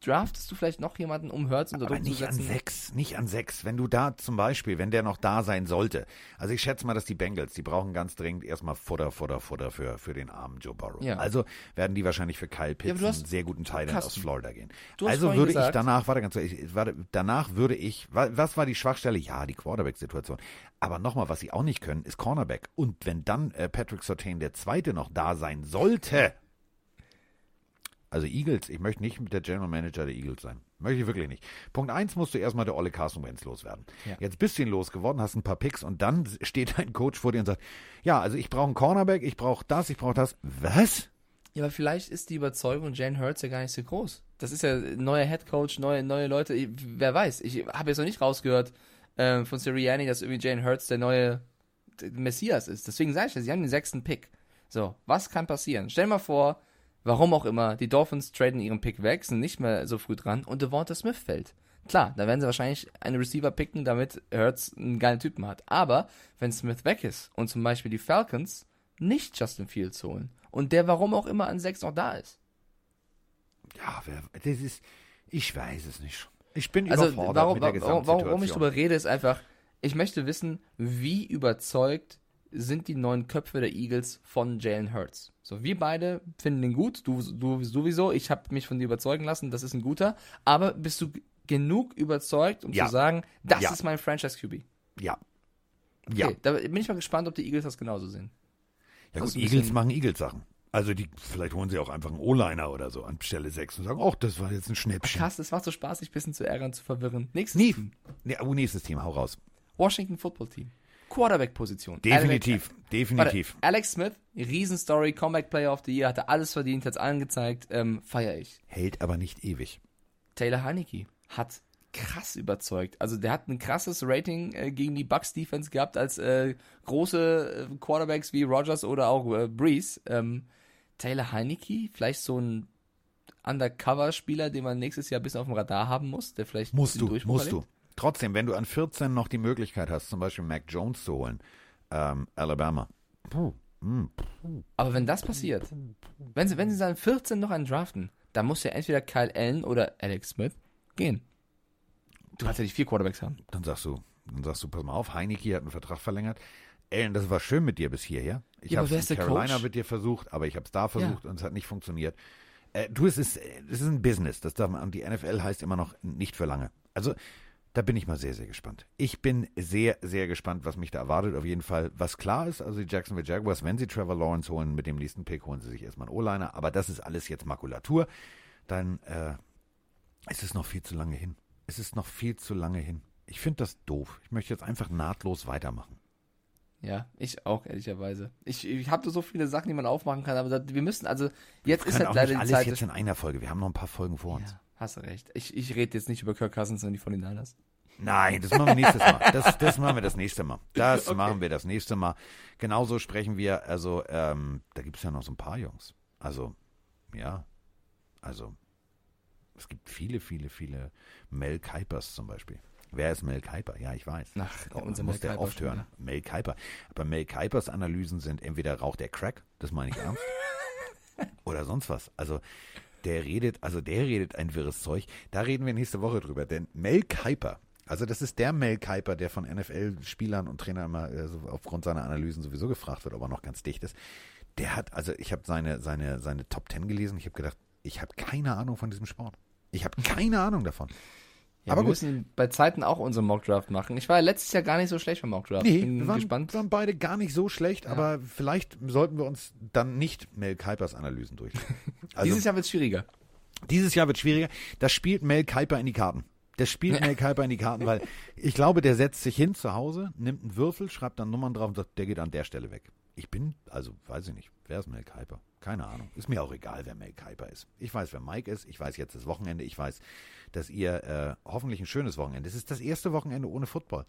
draftest du vielleicht noch jemanden, um Hurts unter Aber Druck zu nicht an setzen? sechs, nicht an sechs. Wenn du da zum Beispiel, wenn der noch da sein sollte. Also ich schätze mal, dass die Bengals, die brauchen ganz dringend erstmal Futter, Futter, Futter für, für den armen Joe Burrow. Ja. Also werden die wahrscheinlich für Kyle Pitts, hast- einen sehr guten Teil aus Florida gehen. Also würde ich gesagt- danach, warte ganz kurz, ich- warte, danach würde ich, wa- was war die Schwachstelle? Ja, die Quarterback-Situation. Aber nochmal, was sie auch nicht können, ist Cornerback. Und wenn dann äh, Patrick Surtain der Zweite noch da sein sollte, also Eagles, ich möchte nicht mit der General Manager der Eagles sein. Möchte ich wirklich nicht. Punkt eins musst du erstmal der Olle Carson Wentz loswerden. Ja. Jetzt bist du ihn losgeworden, hast ein paar Picks und dann steht ein Coach vor dir und sagt, ja, also ich brauche einen Cornerback, ich brauche das, ich brauche das. Was? Ja, aber vielleicht ist die Überzeugung Jane Hurts ja gar nicht so groß. Das ist ja neuer Headcoach, neue, neue Leute. Ich- Wer weiß, ich habe jetzt noch nicht rausgehört ähm, von Sirianni, dass irgendwie Jane Hurts der neue Messias ist. Deswegen sage ich ja, sie haben den sechsten Pick. So, was kann passieren? Stell mal vor, warum auch immer, die Dolphins traden ihren Pick weg, sind nicht mehr so früh dran und Devonta Smith fällt. Klar, da werden sie wahrscheinlich einen Receiver picken, damit Hurts einen geilen Typen hat. Aber wenn Smith weg ist und zum Beispiel die Falcons nicht Justin Fields holen und der warum auch immer an sechs noch da ist. Ja, das ist, ich weiß es nicht. Ich bin Also überfordert warum, mit der warum, warum, ich darüber rede, ist einfach, ich möchte wissen, wie überzeugt sind die neuen Köpfe der Eagles von Jalen Hurts. So, wir beide finden ihn gut, du, du sowieso, ich habe mich von dir überzeugen lassen, das ist ein guter, aber bist du genug überzeugt, um Ja. zu sagen, das Ja. ist mein Franchise QB? Ja. Okay, Ja. da bin ich mal gespannt, ob die Eagles das genauso sehen. Ja Das gut, Eagles machen Eagles-Sachen. Also die, vielleicht holen sie auch einfach einen O-Liner oder so an Stelle 6 und sagen, ach, das war jetzt ein Schnäppchen. Carsten, es macht so Spaß, sich ein bisschen zu ärgern, zu verwirren. Nächstes Nie. Team. Ja, oh, nächstes Team, hau raus. Washington Football Team. Quarterback-Position. Definitiv, definitiv. Warte, Alex Smith, Riesenstory, Comeback Player of the Year, hatte alles verdient, hat's allen gezeigt, ähm, feier ich. Hält aber nicht ewig. Taylor Heineke hat krass überzeugt. Also der hat ein krasses Rating äh, gegen die Bucks Defense gehabt als äh, große äh, Quarterbacks wie Rogers oder auch äh, Breeze. Ähm, Taylor Heineke, vielleicht so ein Undercover-Spieler, den man nächstes Jahr ein bisschen auf dem Radar haben muss, der vielleicht Musst du, musst erlebt. du. Trotzdem, wenn du an 14 noch die Möglichkeit hast, zum Beispiel Mac Jones zu holen, ähm, Alabama. Puh, hm, Aber wenn das passiert, wenn sie, wenn sie dann 14 noch einen draften, dann muss ja entweder Kyle Allen oder Alex Smith gehen. Du kannst ja nicht vier Quarterbacks haben. dann sagst du, dann sagst du, pass mal auf, Heineke hat einen Vertrag verlängert. Allen, das war schön mit dir bis hierher. Ich Ja, habe es in Carolina Coach? mit dir versucht, aber ich habe es da versucht und es hat nicht funktioniert. Äh, du, es ist, es ist ein Business. Das darf man, und die NFL heißt immer noch nicht für lange. Also, da bin ich mal sehr, sehr gespannt. Ich bin sehr, sehr gespannt, was mich da erwartet. Auf jeden Fall, was klar ist, also die Jacksonville Jaguars, wenn sie Trevor Lawrence holen mit dem nächsten Pick, holen sie sich erstmal einen O-Liner. Aber das ist alles jetzt Makulatur. Dann äh, ist es noch viel zu lange hin. Es ist noch viel zu lange hin. Ich finde das doof. Ich möchte jetzt einfach nahtlos weitermachen. Ja, ich auch, ehrlicherweise. Ich, ich habe so viele Sachen, die man aufmachen kann, aber wir müssen, also jetzt ist halt leider nicht die alles Zeit. jetzt in einer Folge. Wir haben noch ein paar Folgen vor uns. ja, hast du recht. Ich, ich rede jetzt nicht über Kirk Cousins, sondern die von den Niners. Nein, das machen wir nächstes Mal. Das, das machen wir das nächste Mal. Das Okay. machen wir das nächste Mal. Genauso sprechen wir, also, ähm, da gibt es ja noch so ein paar Jungs. Also, ja, also, Es gibt viele, viele, viele Mel Kuipers zum Beispiel. Wer ist Mel Kuiper? Ja, ich weiß. Ach, Oh, unser muss Mel der oft hören. Mel Kuiper. Aber Mel Kuipers Analysen sind entweder raucht er Crack, das meine ich ernst, oder sonst was. Also der redet, also der redet ein wirres Zeug. Da reden wir nächste Woche drüber. Denn Mel Kuiper, also das ist der Mel Kuiper, der von NFL-Spielern und Trainern immer äh, so aufgrund seiner Analysen sowieso gefragt wird, ob er noch ganz dicht ist. Der hat, also ich habe seine, seine, seine Top Ten gelesen. Ich habe gedacht, ich habe keine Ahnung von diesem Sport. Ich habe keine Ahnung davon. Ja, Aber wir gut. müssen bei Zeiten auch unseren Mockdraft machen. Ich war ja letztes Jahr gar nicht so schlecht beim Mockdraft. Nee, Bin wir waren, gespannt. waren beide gar nicht so schlecht, aber vielleicht sollten wir uns dann nicht Mel Kuipers Analysen durchlesen. Also, Dieses Jahr wird es schwieriger. Dieses Jahr wird schwieriger. Das spielt Mel Kuiper in die Karten. Das spielt Mel Kuiper in die Karten, weil ich glaube, der setzt sich hin zu Hause, nimmt einen Würfel, schreibt dann Nummern drauf und sagt, der geht an der Stelle weg. Ich bin, also weiß ich nicht, wer ist Mel Kuiper? Keine Ahnung. Ist mir auch egal, wer Mel Kuiper ist. Ich weiß, wer Mike ist. Ich weiß jetzt das Wochenende. Ich weiß, dass ihr äh, hoffentlich ein schönes Wochenende. Es ist das erste Wochenende ohne Football.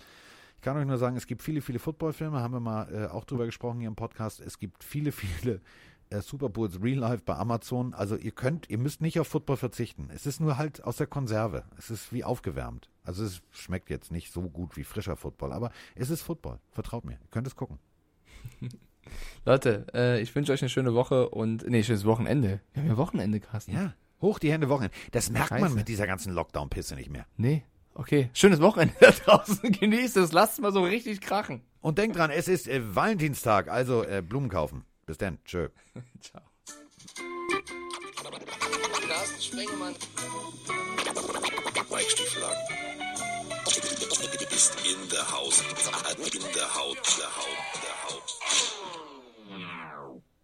Ich kann euch nur sagen, es gibt viele, viele Footballfilme, haben wir mal äh, auch drüber gesprochen hier im Podcast. Es gibt viele, viele äh, Super Bowls Real Life bei Amazon. Also ihr könnt, ihr müsst nicht auf Football verzichten. Es ist nur halt aus der Konserve. Es ist wie aufgewärmt. Also es schmeckt jetzt nicht so gut wie frischer Football, aber es ist Football. Vertraut mir. Ihr könnt es gucken. Leute, äh, ich wünsche euch eine schöne Woche und, nee, schönes Wochenende. Wir haben ja Wochenende, Carsten. Ja. Hoch die Hände Wochenende. Das merkt man Scheiße. mit dieser ganzen Lockdown-Pisse nicht mehr. Nee, okay. Schönes Wochenende da draußen. Genießt es. Lasst es mal so richtig krachen. Und denkt dran, es ist äh, Valentinstag, also äh, Blumen kaufen. Bis dann. Tschö. Ciao. Carsten Sprengemann. Ist in der Haus. In der Haut. Der Haut. Der Haut.